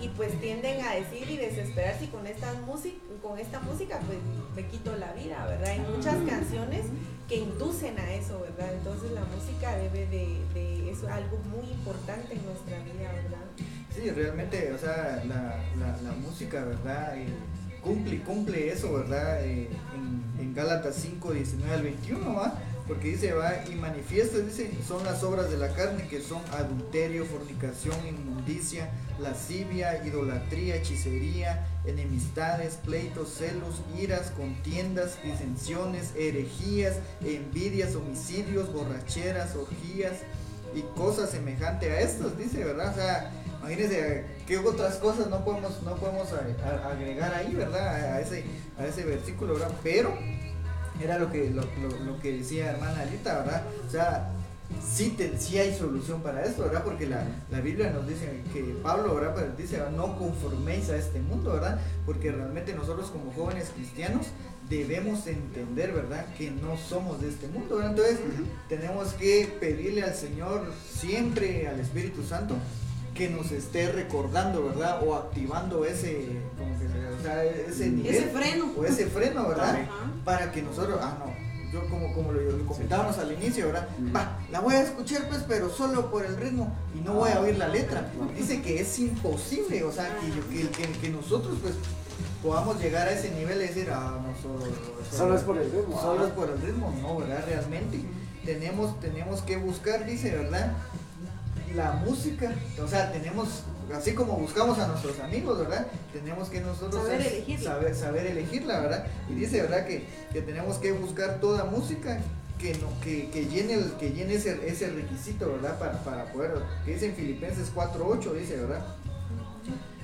y pues tienden a decir y desesperarse y con esta música con esta música pues me quito la vida verdad hay muchas canciones que inducen a eso verdad entonces la música debe de, de es algo muy importante en nuestra vida verdad Sí, realmente, o sea, la, la, la música, ¿verdad? Eh, cumple, cumple eso, ¿verdad? Eh, en, en Gálatas 5, 19 al 21, ¿va? Porque dice, va, y manifiesta, dice, son las obras de la carne que son adulterio, fornicación, inmundicia, lascivia, idolatría, hechicería, enemistades, pleitos, celos, iras, contiendas, disensiones, herejías, envidias, homicidios, borracheras, orgías y cosas semejantes a estas, dice, ¿verdad? O sea, imagínense qué otras cosas no podemos, no podemos agregar ahí, ¿verdad? A, ese, a ese versículo, ¿verdad? Pero era lo que, lo- lo que decía hermana Alita, ¿verdad? O sea, sí, te, sí hay solución para esto, ¿verdad? Porque la, la Biblia nos dice que Pablo, ¿verdad? Dice, no conforméis a este mundo, ¿verdad? Porque realmente nosotros como jóvenes cristianos debemos entender, ¿verdad? Que no somos de este mundo, ¿verdad? Entonces tenemos que pedirle al Señor siempre, al Espíritu Santo, que nos esté recordando, ¿verdad? O activando ese, como que, o sea, ese nivel. Ese freno. O ese freno, ¿verdad? Para que nosotros, ah, no, yo como, como lo, lo comentábamos al inicio, ¿verdad? Va, la voy a escuchar pues, pero solo por el ritmo y no voy a oír la letra. Ajá. Dice que es imposible, o sea, que, que, que, que nosotros pues podamos llegar a ese nivel y decir, ah, no, solo, Solo es por el ritmo. Solo ah. es por el ritmo, no, ¿verdad? Realmente tenemos, tenemos que buscar, dice, ¿verdad? La música, o sea, tenemos, así como buscamos a nuestros amigos, ¿verdad? Tenemos que nosotros Saber elegirla. saber, saber elegirla, ¿verdad? Y dice, ¿verdad? Que, que tenemos que buscar toda música que, no, que, que llene, que llene ese, ese requisito, ¿verdad? Para, para poder, que dice en Filipenses 4.8, dice, ¿verdad?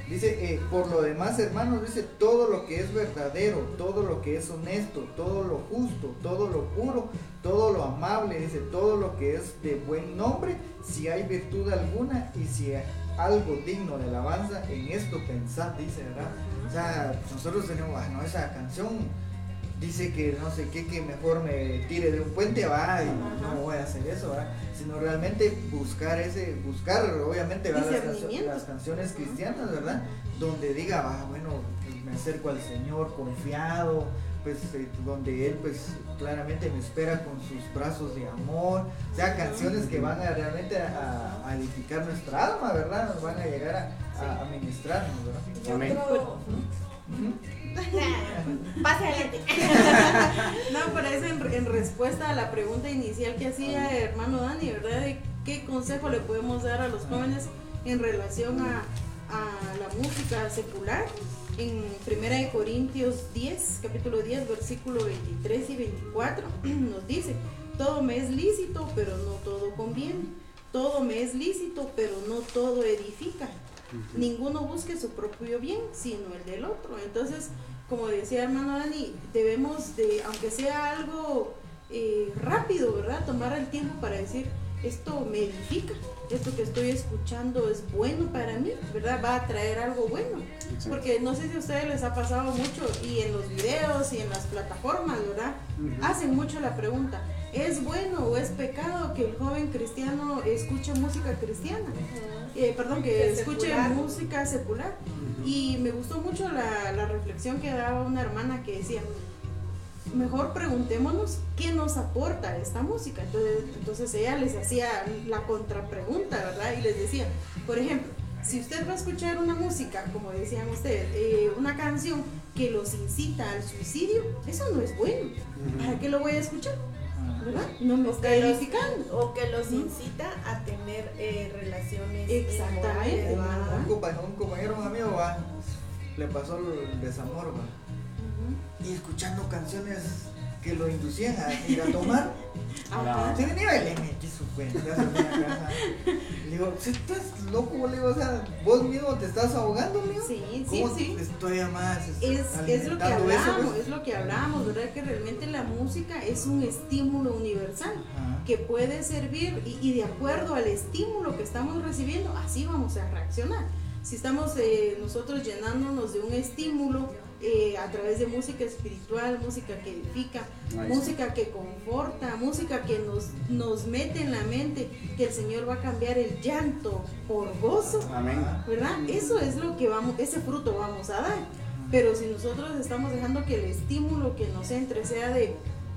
Dice, eh, por lo demás, hermanos, dice, todo lo que es verdadero, todo lo que es honesto, todo lo justo, todo lo puro, todo lo amable, dice, todo lo que es de buen nombre, si hay virtud alguna y si hay algo digno de alabanza, en esto pensad, dice, ¿verdad? O sea, nosotros tenemos, bueno, esa canción dice que no sé qué, que mejor me tire de un puente, va, y no voy a hacer eso, ¿verdad? Sino realmente buscar ese, buscar, obviamente. Las, canciones cristianas, ¿verdad? Donde diga, va, bueno, pues, me acerco al Señor confiado, pues eh, donde Él, pues claramente me espera con sus brazos de amor, o sea, canciones que van a realmente a, a edificar nuestra alma, ¿verdad? Nos van a llegar a, a, a ministrarnos, ¿verdad? Amén. Pase adelante. No, pero es en, en respuesta a la pregunta inicial que hacía hermano Dani, ¿verdad? De qué consejo le podemos dar a los jóvenes en relación a, a la música secular. En 1 Corintios 10, capítulo 10, versículo 23 y 24, nos dice, todo me es lícito, pero no todo conviene. Todo me es lícito, pero no todo edifica. Ninguno busque su propio bien, sino el del otro. Entonces, como decía hermano Dani, debemos de, aunque sea algo eh, rápido, ¿verdad? Tomar el tiempo para decir, esto me edifica, esto que estoy escuchando es bueno para mí, ¿verdad? Va a traer algo bueno. Exacto. Porque no sé si a ustedes les ha pasado mucho y en los videos y en las plataformas, ¿verdad? Hacen mucho la pregunta, ¿es bueno o es pecado que el joven cristiano escuche música cristiana? Eh, perdón, que Que escuche secular. música secular. Y me gustó mucho la, la reflexión que daba una hermana que decía, mejor preguntémonos qué nos aporta esta música. Entonces, entonces ella les hacía la contrapregunta, ¿verdad? Y les decía, por ejemplo, si usted va a escuchar una música, como decían ustedes, eh, una canción que los incita al suicidio, eso no es bueno. ¿Para qué lo voy a escuchar? ¿Verdad? No me O está que los- edificando. O que los incita a tener eh, relaciones Exactamente, ¿va? ¿verdad? Un, compa- un compañero, un amigo, va, le pasó el desamor, va, Ujú. y escuchando canciones que lo inducían a ir a tomar. Ajá. Venía y le metí su cuenta. Le digo, estás loco, le digo, o sea, vos mismo te estás ahogando, digo. Sí, sí, ¿Cómo sí. estoy más Es, es lo que eso, hablamos, pues? es lo que hablamos, ¿verdad? Que realmente la música es un estímulo universal Ajá. que puede servir y, y de acuerdo al estímulo que estamos recibiendo, así vamos a reaccionar. Si estamos eh, nosotros llenándonos de un estímulo eh, a través de música espiritual, música que edifica, Ahí música que conforta, música que nos, nos mete en la mente que el Señor va a cambiar el llanto por gozo, Amén. ¿verdad? Eso es lo que vamos, ese fruto vamos a dar. Pero si nosotros estamos dejando que el estímulo que nos entre sea de,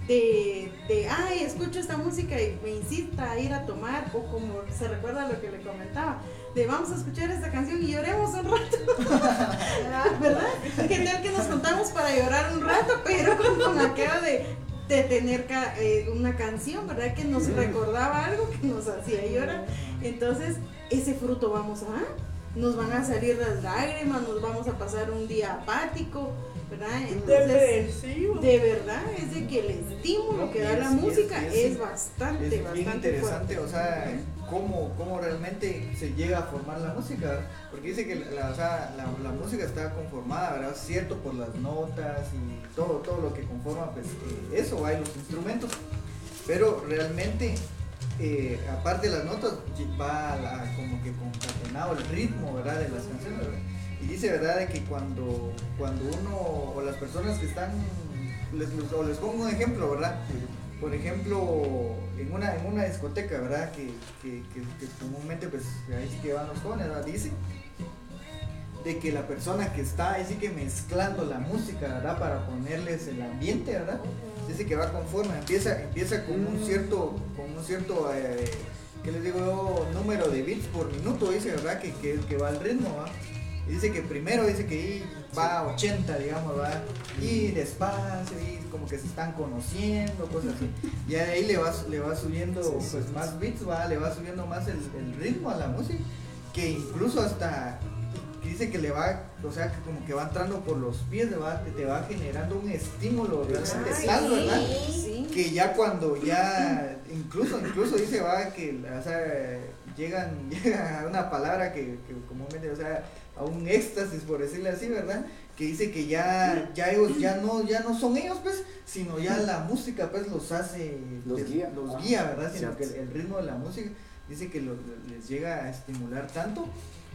de, de, ay, escucho esta música y me incita a ir a tomar, o como se recuerda lo que le comentaba, de vamos a escuchar esta canción y lloremos un rato, ¿verdad? ¿Qué tal que nos contamos para llorar un rato, pero con, con aquello de, de tener ca- eh, una canción, ¿verdad? Que nos recordaba algo que nos hacía llorar. Entonces, ese fruto vamos a. Nos van a salir las lágrimas, nos vamos a pasar un día apático, ¿verdad? Entonces, de verdad es de que el estímulo que da la es- música es, bastante, Es bien bastante interesante, fuerte. o sea, cómo, cómo realmente se llega a formar la música, porque dice que la, música está conformada, ¿verdad? Cierto, por las notas y todo, todo lo que conforma, pues eh, eso, hay los instrumentos, pero realmente, eh, aparte de las notas, va como que concatenado el ritmo, ¿verdad? De las canciones. Y dice, ¿verdad? De que cuando, cuando uno, o las personas que están, o les pongo un ejemplo, ¿verdad? Por ejemplo, en una, en una discoteca, ¿verdad? Que, que, comúnmente, pues, ahí sí que van los jóvenes, ¿verdad? Dice de que la persona que está ahí sí que mezclando la música, ¿verdad? Para ponerles el ambiente, ¿verdad? Dice que va conforme, empieza, empieza con un cierto, con un cierto, eh, ¿qué les digo? Número de bits por minuto, dice, ¿verdad? Que, que, va al ritmo, ¿va? Y dice que primero dice que va a 80, digamos, ¿va? Y despacio, y como que se están conociendo, cosas así. Y ahí le va, le va subiendo pues sí. más beats, ¿va? Le va subiendo más el, el ritmo a la música. Que incluso hasta dice que le va, o sea, que como que va entrando por los pies, ¿va? Te va generando un estímulo realmente Ay, tal, ¿verdad? sí. que ya cuando ya incluso incluso dice va que o sea llegan llega a una palabra que, que comúnmente o sea a un éxtasis, por decirlo así, ¿verdad? Que dice que ya, ya ellos ya no, ya no son ellos, pues, sino ya la música, pues, los hace, Los les- guía. los Ah, guía, ¿verdad? Sino que el, ritmo de la música dice que lo- les llega a estimular tanto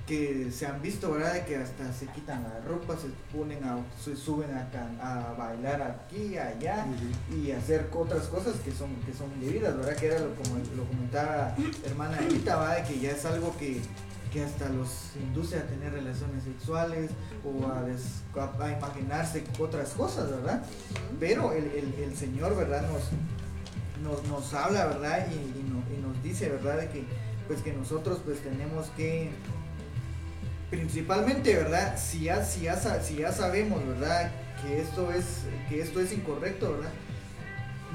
que se han visto, ¿verdad? De que hasta se quitan la ropa, se ponen a, se suben a, can- a bailar aquí, allá y hacer otras cosas que son, que son indebidas, ¿verdad? Que era lo, como lo comentaba hermana Anita, ¿va? De que ya es algo que, que hasta los induce a tener relaciones sexuales o a, des- a- a imaginarse otras cosas, ¿verdad? Pero el, el- el Señor, ¿verdad? Nos, nos, nos habla, ¿verdad? Y, y no- y nos dice, ¿verdad? De que, pues que nosotros pues tenemos que, principalmente, ¿verdad? Si ya, si ya, si ya sabemos, ¿verdad? Que esto es, que esto es incorrecto, ¿verdad?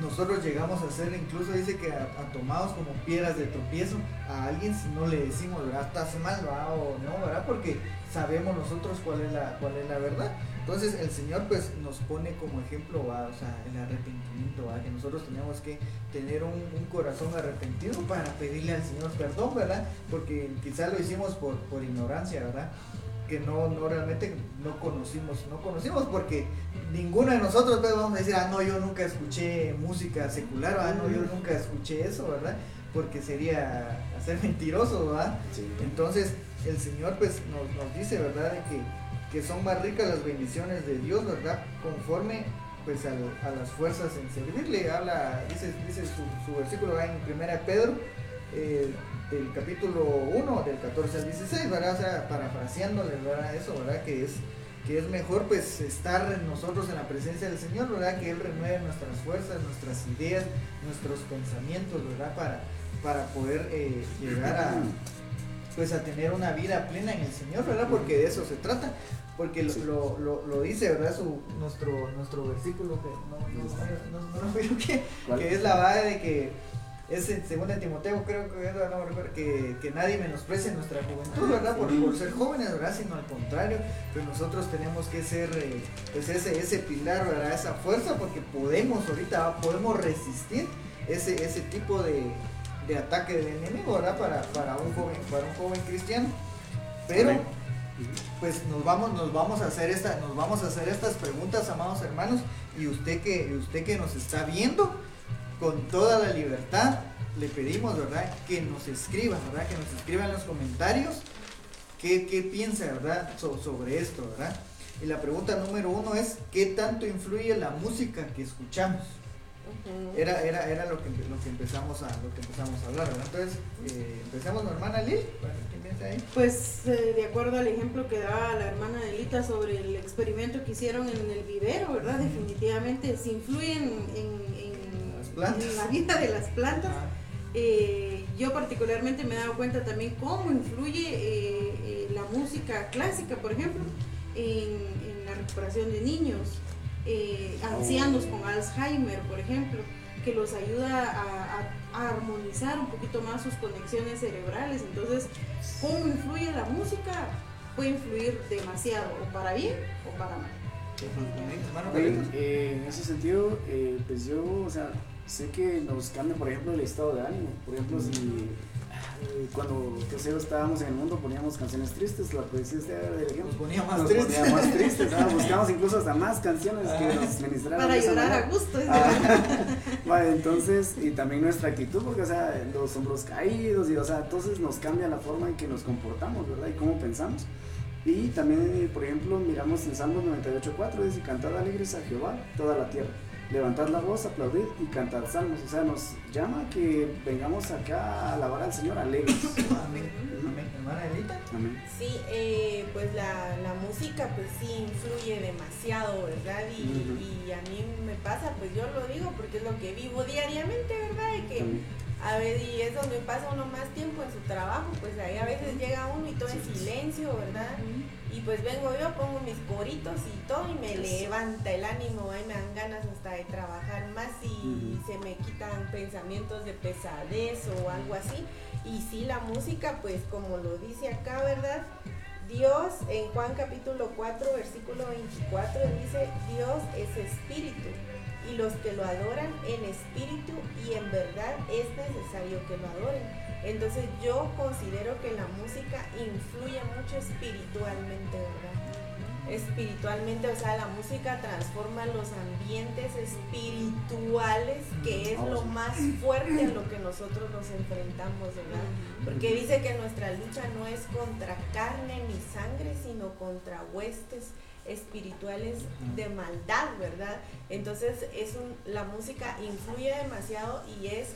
Nosotros llegamos a ser, incluso dice que a, a como piedras de tropiezo a alguien si no le decimos, ¿verdad? Estás mal, ¿verdad? O no, ¿verdad? Porque sabemos nosotros cuál es la, cuál es la verdad. Entonces el Señor pues nos pone como ejemplo, ¿va? o sea, el arrepentimiento, ¿va? que nosotros tenemos que tener un, un corazón arrepentido para pedirle al Señor perdón, ¿verdad? Porque quizá lo hicimos por, por ignorancia, ¿verdad? Que no, no realmente no conocimos, no conocimos porque ninguno de nosotros pues, vamos a decir, ah, no, yo nunca escuché música secular, ah, no, yo nunca escuché eso, ¿verdad? Porque sería hacer mentiroso, ¿verdad? Sí. Entonces el Señor pues nos, nos dice, ¿verdad? De que, que son más ricas las bendiciones de Dios, ¿verdad? Conforme pues a las fuerzas en servirle. Habla, dice, dice su, su versículo va en 1 Pedro, eh, del capítulo 1, del 14 al 16, ¿verdad? O sea, parafraseándole, ¿verdad? Eso, ¿verdad? Que es, que es mejor pues estar nosotros en la presencia del Señor, ¿verdad? Que Él renueve nuestras fuerzas, nuestras ideas, nuestros pensamientos, ¿verdad? Para, para poder eh, llegar a pues a tener una vida plena en el Señor, ¿verdad? Porque de eso se trata. Porque lo, Sí. lo, lo- lo dice, ¿verdad? Su, nuestro, nuestro versículo que no, no, no, no, no lo veo, que, que es la base de que es en 2 Timoteo, creo que no recuerdo, que, que nadie menosprecie nuestra juventud, ¿verdad? Por, por ser jóvenes, ¿verdad? Sino al contrario, pues nosotros tenemos que ser eh, pues ese, ese pilar, ¿verdad? Esa fuerza, porque podemos ahorita, podemos resistir ese, ese tipo de, de ataque del enemigo, ¿verdad? Para, para, un joven, para un joven cristiano. Pero pues nos vamos, nos vamos a hacer esta, nos vamos a hacer estas preguntas, amados hermanos, y usted que, usted que nos está viendo, con toda la libertad, le pedimos, ¿verdad? Que nos escriba, ¿verdad? Que nos escriba en los comentarios qué, qué piensa, ¿verdad? So- sobre esto, ¿verdad? Y la pregunta número uno es, ¿qué tanto influye la música que escuchamos? Era, era, era lo, que, lo, que empezamos a, lo que empezamos a hablar, ¿verdad? Entonces, eh, empezamos, ¿no, hermana Lil, ahí. Pues eh, de acuerdo al ejemplo que daba la hermana Delita sobre el experimento que hicieron en el vivero, ¿verdad? Definitivamente si influyen en, plantas. en la vida de las plantas. Ah, Eh, yo particularmente me he dado cuenta también cómo influye eh, eh, la música clásica, por ejemplo, en, en la recuperación de niños, eh, ancianos con Alzheimer, por ejemplo, que los ayuda a, a- a armonizar un poquito más sus conexiones cerebrales. Entonces, ¿cómo influye la música? Puede influir demasiado, o para bien o para mal. eh, en ese sentido, eh, pues yo, o sea, sé que nos cambia, por ejemplo, el estado de ánimo. Por ejemplo, si eh, cuando tercero estábamos en el mundo poníamos canciones tristes, la poesía del ejemplo. Nos ponía más Nos tristes. ponía más tristes, ¿no? buscamos incluso hasta más canciones que nos ministraran. Para de llorar manera. a gusto. Ah, vale, entonces, y también nuestra actitud, porque, o sea, los hombros caídos, y, o sea, entonces nos cambia la forma en que nos comportamos, ¿verdad? Y cómo pensamos. Y también, por ejemplo, miramos en Salmos 98.4, dice, cantad alegres a Jehová, toda la tierra. Levantad la voz, aplaudid y cantad salmos. O sea, nos llama que vengamos acá a alabar al Señor alegres. Amén. Amén. Hermana Elita. Amén. Sí, eh, pues la, la música pues sí influye demasiado, ¿verdad? Y, y a mí me pasa, pues yo lo digo porque es lo que vivo diariamente, ¿verdad? De que Amén. A ver, y es donde pasa uno más tiempo en su trabajo, pues ahí a veces llega uno y todo en silencio, ¿verdad? Y pues vengo yo, pongo mis coritos y todo y me levanta el ánimo, ahí me dan ganas hasta de trabajar más y se me quitan pensamientos de pesadez o algo así. Y sí, la música, pues como lo dice acá, ¿verdad? Dios en Juan capítulo 4, versículo 24 dice, Dios es espíritu y los que lo adoran en espíritu y en verdad es necesario que lo adoren. Entonces yo considero que la música influye mucho espiritualmente, ¿verdad? espiritualmente, o sea, la música transforma los ambientes espirituales, que es lo más fuerte a lo que nosotros nos enfrentamos, ¿verdad? Porque dice que nuestra lucha no es contra carne ni sangre, sino contra huestes espirituales de maldad, ¿verdad? Entonces es un, la música influye demasiado y es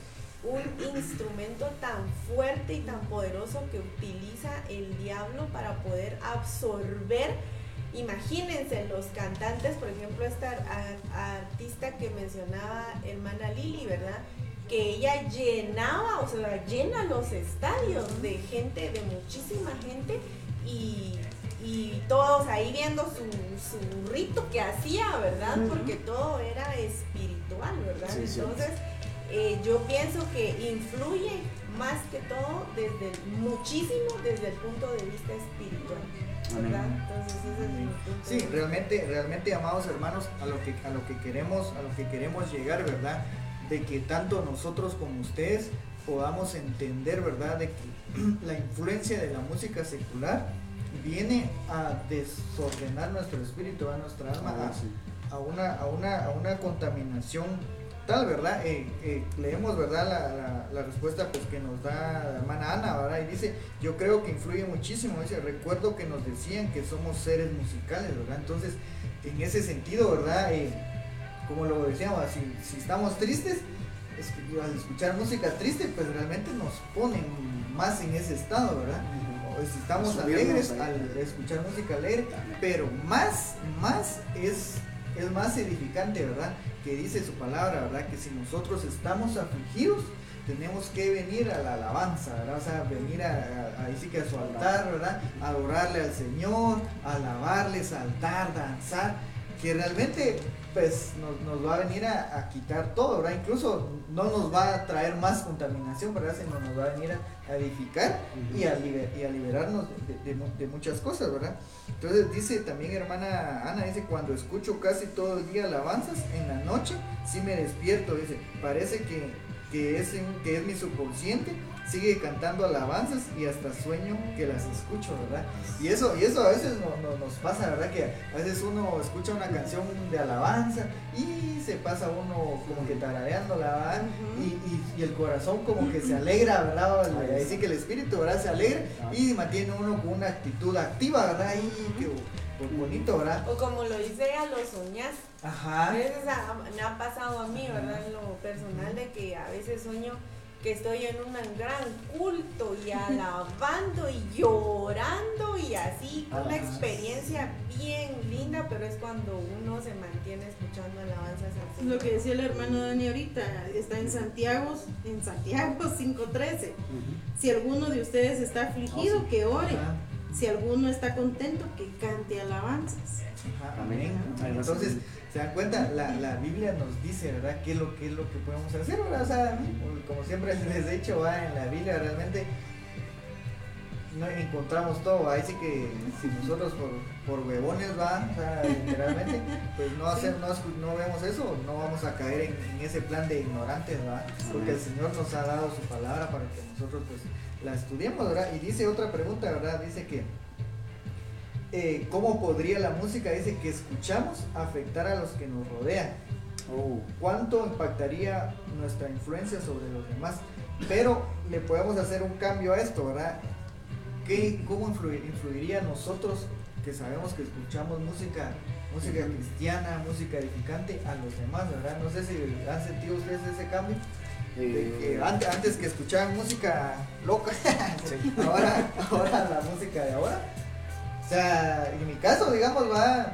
un instrumento tan fuerte y tan poderoso que utiliza el diablo para poder absorber Imagínense los cantantes, por ejemplo, esta artista que mencionaba hermana Lili, ¿verdad? Que ella llenaba, o sea, llena los estadios de gente, de muchísima gente y, todos ahí viendo su, rito que hacía, ¿verdad? Porque todo era espiritual, ¿verdad? Entonces, eh, yo pienso que influye más que todo desde muchísimo desde el punto de vista espiritual. Sí, realmente, realmente, amados hermanos, a lo que a lo que queremos, a lo que queremos llegar, ¿verdad? De que tanto nosotros como ustedes podamos entender, ¿verdad? De que la influencia de la música secular viene a desordenar nuestro espíritu, a nuestra alma, ah, a, una, a, una, a una contaminación tal, ¿verdad? Eh, eh, leemos, ¿verdad? La, la, respuesta pues, que nos da la hermana Ana, ¿verdad? Y dice, yo creo que influye muchísimo. Dice, recuerdo que nos decían que somos seres musicales, ¿verdad? Entonces, en ese sentido, ¿verdad? Eh, como lo decíamos, si, si estamos tristes, es que, al escuchar música triste, pues realmente nos ponen más en ese estado, ¿verdad? Si estamos alegres al escuchar música alegre, pero más, más es, es más edificante, ¿verdad? que dice su palabra, ¿verdad? Que si nosotros estamos afligidos, tenemos que venir a la alabanza, ¿verdad? O sea, venir a, a, que a su altar, ¿verdad? Adorarle al Señor, alabarle, saltar, danzar, que realmente pues nos, va a venir a, quitar todo, ¿verdad? Incluso no nos va a traer más contaminación, ¿verdad? Sino nos va a venir a, edificar y, a y a liberarnos de, muchas cosas, ¿verdad? Entonces dice también hermana Ana, dice, cuando escucho casi todo el día alabanzas, en la noche sí me despierto, dice, parece que, que, es, que es mi subconsciente sigue cantando alabanzas y hasta sueño que las escucho, ¿verdad? Y eso, y eso a veces nos pasa, ¿verdad? Que a veces uno escucha una canción de alabanza y se pasa uno como que tarareándola, ¿verdad? Y, y, el corazón como que se alegra, ¿verdad? Ahí sí que el espíritu, ¿verdad? Se alegra y mantiene uno con una actitud activa, ¿verdad? Y que pues, bonito, ¿verdad? O como lo dice ella, lo soñas. Ajá. A veces me ha pasado a mí, ¿verdad? En lo personal, de que a veces sueño que estoy en un gran culto y alabando y llorando y así, una experiencia bien linda, pero es cuando uno se mantiene escuchando alabanzas así. Lo que decía el hermano Dani ahorita, está en Santiago, en Santiago 5.13. Si alguno de ustedes está afligido, oh, que ore. Si alguno está contento, que cante alabanzas. Amén. Entonces, ¿Se dan cuenta? La, la, Biblia nos dice, ¿verdad? ¿Qué es lo, qué es lo que podemos hacer, ¿verdad? O sea, como siempre les he dicho, ¿va? en la Biblia realmente no encontramos todo. Ahí sí que si nosotros por, por huevones, ¿va? O sea, literalmente, pues no, hacer, no, no vemos eso, no vamos a caer en, ese plan de ignorantes, ¿va? Porque el Señor nos ha dado su palabra para que nosotros pues la estudiemos, ¿verdad? Y dice otra pregunta, ¿verdad? Dice que eh, cómo podría la música, dice, que escuchamos afectar a los que nos rodean. Oh. ¿Cuánto impactaría nuestra influencia sobre los demás? Pero le podemos hacer un cambio a esto, ¿verdad? ¿Qué, ¿Cómo influiría nosotros que sabemos que escuchamos música, música cristiana, música edificante a los demás, ¿verdad? No sé si han sentido ustedes ese cambio. Eh, antes, que escuchaban música loca, ahora, ahora la música de ahora sea, en mi caso, digamos, va,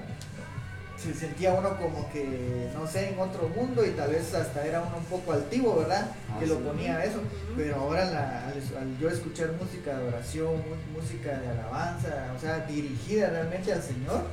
se sentía uno como que, no sé, en otro mundo y tal vez hasta era uno un poco altivo, ¿verdad? que lo ponía a eso. Pero ahora al, yo escuchar música de oración, música de alabanza, o sea, dirigida realmente al Señor,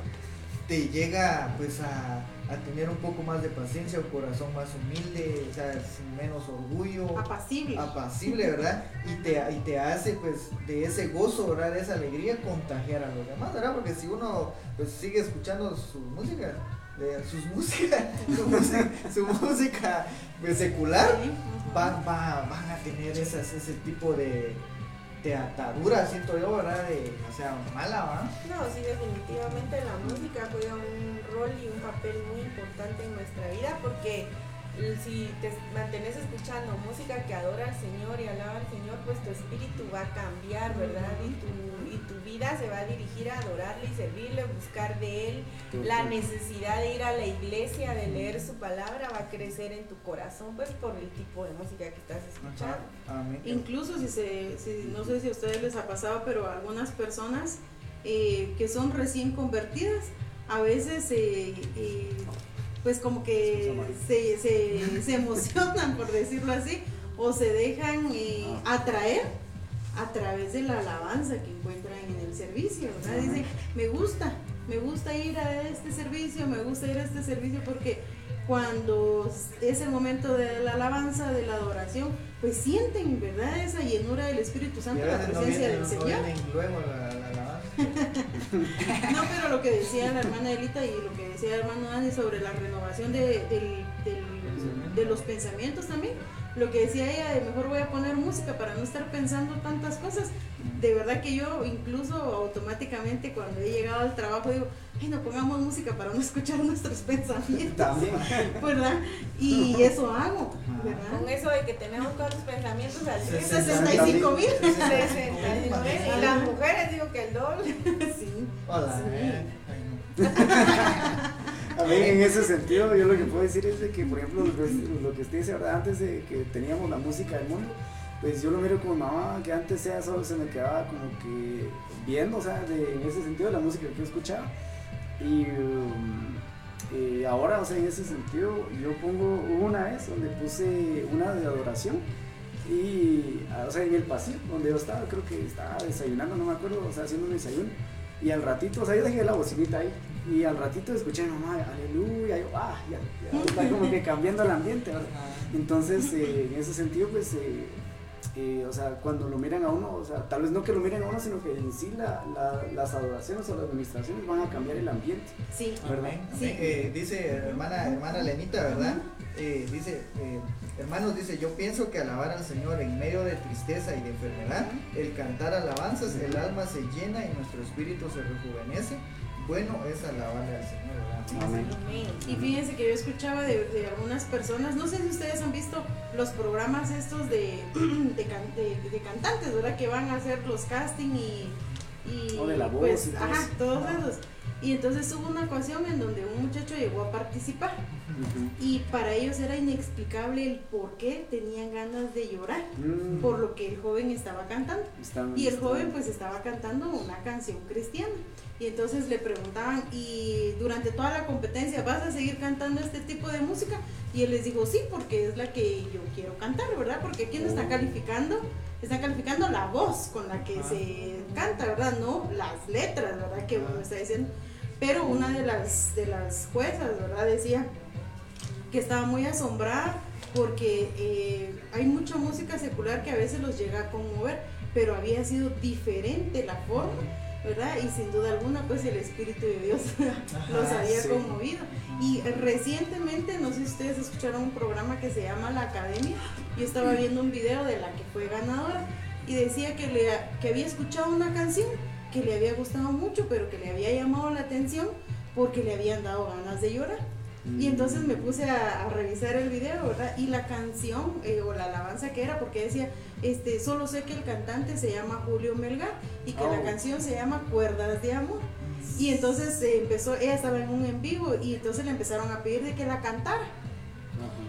te llega pues a a tener un poco más de paciencia, un corazón más humilde, o sea, sin menos orgullo. Apacible. Apacible, ¿verdad? Y te, y te hace, pues, de ese gozo, ¿verdad? De esa alegría, contagiar a los demás, ¿verdad? Porque si uno, pues, sigue escuchando su música, de sus músicas, su música, su música pues, secular, van, va- van a tener esas, ese tipo de, de atadura, siento yo, ¿verdad? O sea, mala, ¿va? No, sí, definitivamente la música juega un rol y un papel muy importante en nuestra vida porque si te mantienes escuchando música que adora al Señor y alaba al Señor, pues tu espíritu va a cambiar, ¿verdad? Y tu vida se va a dirigir a adorarle y servirle, buscar de Él. La necesidad de ir a la iglesia, de leer su palabra, va a crecer en tu corazón, pues por el tipo de música que estás escuchando. Ajá. Incluso si se, si- no sé si a ustedes les ha pasado, pero algunas personas eh, que son recién convertidas, a veces eh, eh, pues como que se, se, se emocionan, por decirlo así, o se dejan eh, atraer a través de la alabanza que encuentran servicio, ¿verdad? Dicen, me gusta, me gusta ir a este servicio, me gusta ir a este servicio porque cuando es el momento de la alabanza, de la adoración, pues sienten, ¿verdad? Esa llenura del Espíritu Santo, la no presencia vienen, del Señor. vienen luego la, la alabanza. No, pero lo que decía la hermana Elita y lo que decía el hermano Dani sobre la renovación de los pensamientos también, lo que decía ella de mejor voy a poner música para no estar pensando tantas cosas. De verdad que yo incluso automáticamente cuando he llegado al trabajo digo, ay no pongamos música para no escuchar nuestros pensamientos, También. ¿verdad? Y eso hago, Con ¿verdad? eso de que tenemos todos los pensamientos al día. 65 mil. 69. Y las mujeres digo que el doble. Sí. Hola, Sí. eh, en ese sentido yo lo que puedo decir es de que por ejemplo lo que, usted dice ¿verdad? antes de que teníamos la música del mundo pues yo lo miro con mi mamá que antes sea solo se me quedaba como que viendo o sea de- en ese sentido la música que yo escuchaba y, um, y ahora o sea en ese sentido yo pongo una vez donde puse una de adoración y ah, o sea en el pasillo donde yo estaba creo que estaba desayunando no me acuerdo o sea haciendo un desayuno y al ratito, o sea, yo dejé la bocinita ahí. Y al ratito escuché, mamá, aleluya. Yo, ah, ya, ya está como que cambiando el ambiente, ¿verdad? Entonces, eh, en ese sentido, pues, eh, eh, o sea, cuando lo miran a uno, o sea, tal vez no que lo miren a uno, sino que en sí la, la- las adoraciones o las administraciones van a cambiar el ambiente. Sí. Amén, Sí. amén. Eh, dice hermana, hermana Lenita, ¿verdad? Eh, dice, eh, hermanos, dice, yo pienso que alabar al Señor en medio de tristeza y de enfermedad, el cantar alabanzas, el alma se llena y nuestro espíritu se rejuvenece. Bueno es alabarle al Señor, ¿verdad? Amén. Y fíjense que yo escuchaba de, de algunas personas, no sé si ustedes han visto los programas estos de, de, can- de- de cantantes, ¿verdad? Que van a hacer los casting y... y O de la voz pues, y todo ajá, todos esos. Y entonces hubo una ocasión en donde un muchacho llegó a participar Ujú. y para ellos era inexplicable el por qué tenían ganas de llorar Mm, por lo que el joven estaba cantando. están- Y el están- joven pues estaba cantando una canción cristiana. Y entonces le preguntaban, y durante toda la competencia, ¿vas a seguir cantando este tipo de música? Y él les dijo, sí, porque es la que yo quiero cantar, ¿verdad? Porque aquí no está Oh. calificando, está calificando la voz con la que Ah. se canta, ¿verdad? No las letras, ¿verdad? Que uno Ah. está diciendo. Pero una de las, de las juezas, ¿verdad? Decía que estaba muy asombrada porque eh, hay mucha música secular que a veces los llega a conmover, pero había sido diferente la forma, ¿verdad? Y sin duda alguna, pues el Espíritu de Dios los había sí. conmovido. Y recientemente, no sé si ustedes escucharon un programa que se llama La Academia, yo estaba viendo un video de la que fue ganadora y decía que, le, que había escuchado una canción que le había gustado mucho, pero que le había llamado la atención porque le habían dado ganas de llorar. Y entonces me puse a, a revisar el video, ¿verdad? Y la canción eh, o la alabanza que era, porque decía, este, solo sé que el cantante se llama Julio Melgar y que la Oh. canción se llama Cuerdas de Amor. Y entonces eh, empezó, ella estaba en un en vivo y entonces le empezaron a pedir de que la cantara.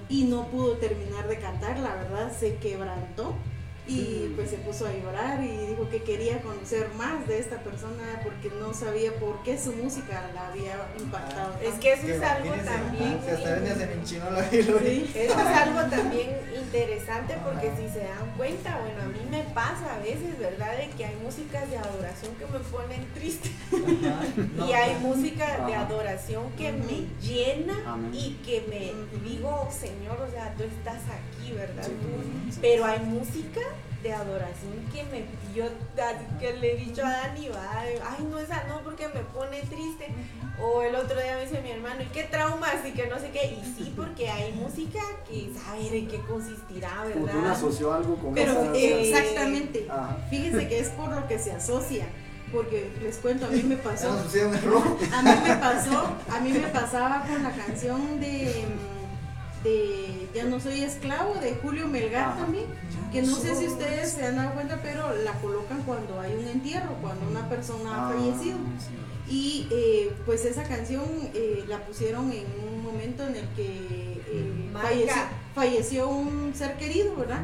Y no pudo terminar de cantar, la verdad, se quebrantó. Y pues se puso a llorar y dijo que quería conocer más de esta persona porque no sabía por qué su música la había impactado. Es tanto. que eso es algo también. hasta la. Sí. Eso es algo también interesante porque si se dan cuenta, bueno, a mí me pasa a veces, ¿verdad? De que hay músicas de adoración que me ponen triste no, y hay música de adoración que me llena Amén. y que me digo, Señor, o sea, tú estás aquí, ¿verdad? Sí. Tú- Ujú. Pero hay música de adoración que me yo que le he dicho a Dani, va, ay no esa no porque me pone triste. O el otro día me dice mi hermano, ¿y qué traumas? Y que no sé qué. Y sí, porque hay música que saber en qué consistirá, ¿verdad? Uno asoció algo con Pero esa- eh, exactamente. Ajá. Fíjense que es por lo que se asocia. Porque les cuento, a mí me pasó. A mí me pasó, a mí me pasaba con la canción de, de Ya no soy esclavo de Julio Melgar Ajá. también, que no sé si ustedes se han dado cuenta, pero la colocan cuando hay un entierro, cuando una persona ha Ah, fallecido. sí. Y eh, pues esa canción eh, la pusieron en un momento en el que eh, falleció, falleció un ser querido, ¿verdad?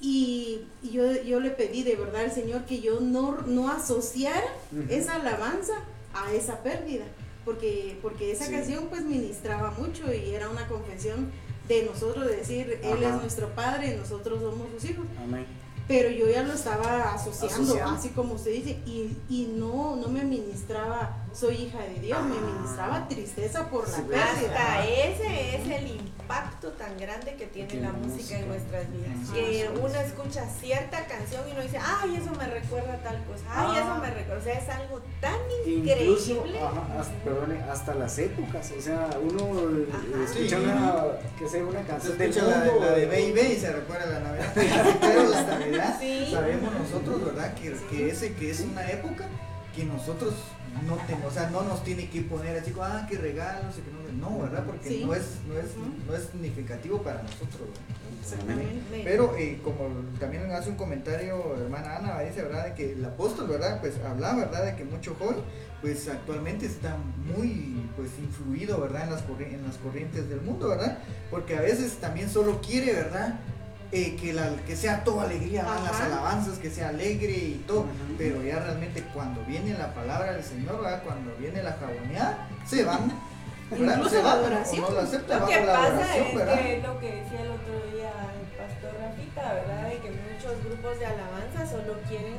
Y, y yo, yo le pedí de verdad al Señor que yo no, no asociara esa alabanza a esa pérdida, porque, porque esa Sí. canción pues ministraba mucho y era una confesión de nosotros, de decir, Él Ajá. es nuestro Padre y nosotros somos sus hijos. Amén. Pero yo ya lo estaba asociando, Asociando. así como usted dice, y, y no, no me ministraba, soy hija de Dios, me Ah. ministraba tristeza por la pérdida. Hasta ese es el impacto tan grande que tiene la música en nuestras vidas. Que uno escucha cierta canción y uno dice, ay, eso me recuerda a tal cosa, ay, Ah. eso me recuerda. O sea, es algo tan Incluso, increíble. ajá, hasta, perdone, hasta las épocas, o sea, uno Ajá. escucha Sí. una, que sea una canción del la, la de Baby y se recuerda la Navidad. Pero la Navidad, Sí. sabemos nosotros, ¿verdad? Que, que ese que es una época que nosotros no tenemos, o sea, no nos tiene que poner así como, ah, qué regalos, y que no, no, ¿verdad? Porque Sí. no, es, no, es, no es significativo para nosotros. Pero eh, como también hace un comentario hermana Ana, dice, ¿verdad? De que el apóstol, ¿verdad? Pues habla, ¿verdad? De que mucho joven, pues actualmente está muy, pues influido, ¿verdad? En las, corri- en las corrientes del mundo, ¿verdad? Porque a veces también solo quiere, ¿verdad? Eh, que, la, que sea toda alegría, ¿verdad? las alabanzas, que sea alegre y todo, pero ya realmente cuando viene la palabra del Señor, ¿verdad? Cuando viene la jaboneada, se van. ¿verdad? Incluso se la van, o no lo aceptan, Lo que la pasa es ¿verdad? que lo que decía el otro día el pastor Rafita, ¿verdad? De que muchos grupos de alabanza solo quieren,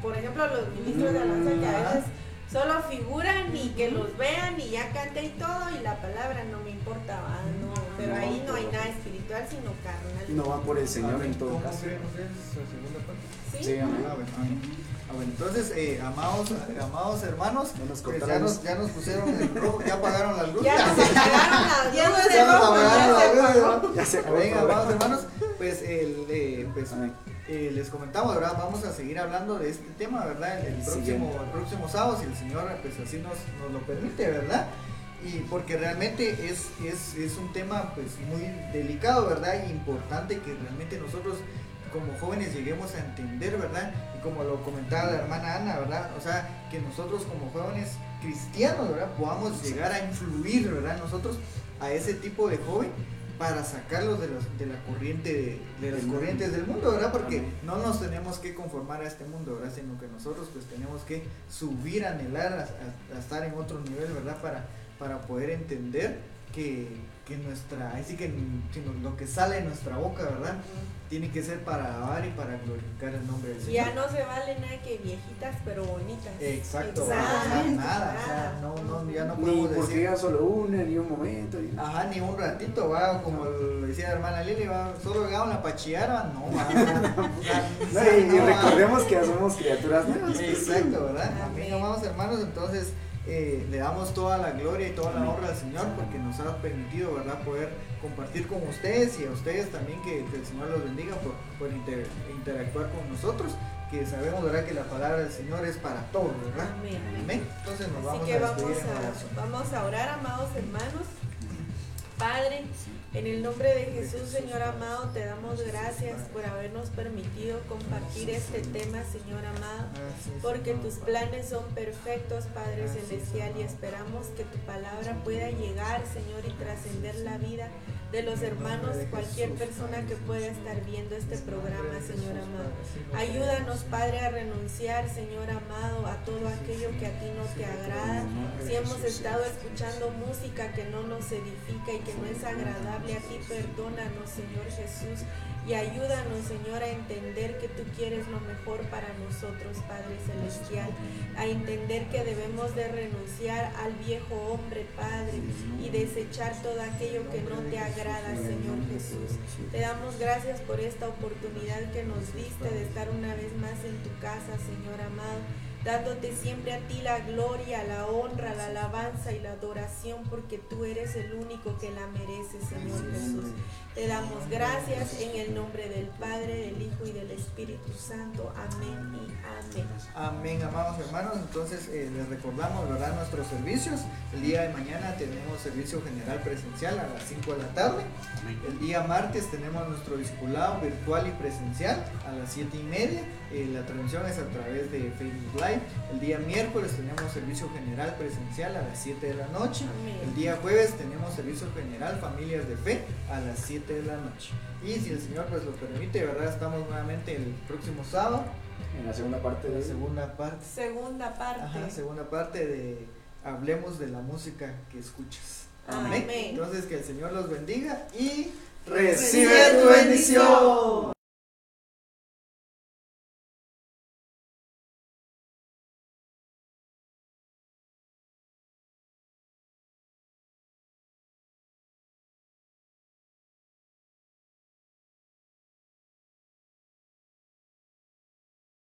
por ejemplo, los ministros de alabanza que a veces solo figuran y que los vean y ya cante y todo y la palabra no me importa, ¿va? no, pero No, ahí no hay nada espiritual sino carnal. no va por el Señor en todo ¿Cómo caso. Sí, Sí, amén. Ah. Ah, entonces, eh, amados, amados hermanos, Ya nos pues, ya, nos, ya nos pusieron el rojo, ya apagaron las luces. Ya nos apagaron las Ya se nos ya las se luces, se programa. amados hermanos, pues, el, eh, pues eh, les comentamos, ¿verdad? Vamos a seguir hablando de este tema, ¿verdad? El, el próximo, el próximo sábado, si el Señor pues así nos, nos lo permite, ¿verdad? Y porque realmente es, es, es un tema pues muy delicado, ¿verdad? Y importante que realmente nosotros como jóvenes lleguemos a entender, ¿verdad? Y como lo comentaba la hermana Ana, ¿verdad? O sea, que nosotros como jóvenes cristianos, ¿verdad? Podamos llegar a influir, ¿verdad? Nosotros a ese tipo de joven para sacarlos de, los- de la corriente de, de las mundo. corrientes del mundo, ¿verdad? Porque Amén. no nos tenemos que conformar a este mundo, ¿verdad? Sino que nosotros pues tenemos que subir, anhelar a, a- a estar en otro nivel, ¿verdad? Para, para poder entender que, que nuestra, así que sino lo que sale de nuestra boca, ¿verdad? Tiene que ser para alabar y para glorificar el nombre del Señor. Ya no se vale nada que viejitas pero bonitas. Exacto, Exacto. sea, nada, o sea, no, no, ya no Ni podemos porque decir. diga solo una, ni un momento. ni- Ajá, ni un ratito, va, como lo decía la hermana Lili, va, solo llegaban a pachiar, va, no, va, No, y, recordemos que ya somos criaturas nuevas. Exacto, ¿verdad? Amén. Amén, amados hermanos, entonces eh, le damos toda la gloria y toda la honra al Señor porque nos ha permitido, ¿verdad? Poder compartir con ustedes y a ustedes también que, que el Señor los bendiga por, por inter- interactuar con nosotros, que sabemos, ¿verdad? Que la palabra del Señor es para todos, ¿verdad? Amén. Amén. Entonces nos Así vamos que a vamos a, vamos a orar, amados hermanos. Padre, en el nombre de Jesús, Señor amado, te damos gracias por habernos permitido compartir este tema, Señor amado. Porque tus planes son perfectos, Padre Celestial, y esperamos que tu palabra pueda llegar, Señor, y trascender la vida de los hermanos, cualquier persona que pueda estar viendo este programa, Señor amado. Ayúdanos, Padre, a renunciar, Señor amado, a todo aquello que a ti no te agrada. Si hemos estado escuchando música que no nos edifica y que no es agradable a ti, perdónanos, Señor Jesús. Y ayúdanos, Señor, a entender que tú quieres lo mejor para nosotros, Padre Celestial, a entender que debemos de renunciar al viejo hombre, Padre, y desechar todo aquello que no te agrada, Señor Jesús. Te damos gracias por esta oportunidad que nos diste de estar una vez más en tu casa, Señor amado dándote siempre a ti la gloria, la honra, la alabanza y la adoración, porque tú eres el único que la merece, Señor Jesús. Te damos gracias en el nombre del Padre, del Hijo y del Espíritu Santo. Amén y amén. Amén, amados hermanos. Entonces eh, les recordamos, ¿verdad? Nuestros servicios. El día de mañana tenemos servicio general presencial a las 5 de la tarde. El día martes tenemos nuestro discipulado virtual y presencial a las 7 y media. Eh, la transmisión es a través de Facebook Live. El día miércoles tenemos servicio general presencial a las 7 de la noche. Amén. El día jueves tenemos servicio general Familias de Fe a las 7 de la noche. Y si el Señor pues lo permite, ¿verdad? Estamos nuevamente el próximo sábado En la segunda parte de la segunda parte. Segunda parte. Ajá, segunda parte de Hablemos de la música que escuchas. Amén. Entonces que el Señor los bendiga y Recibe tu bendición.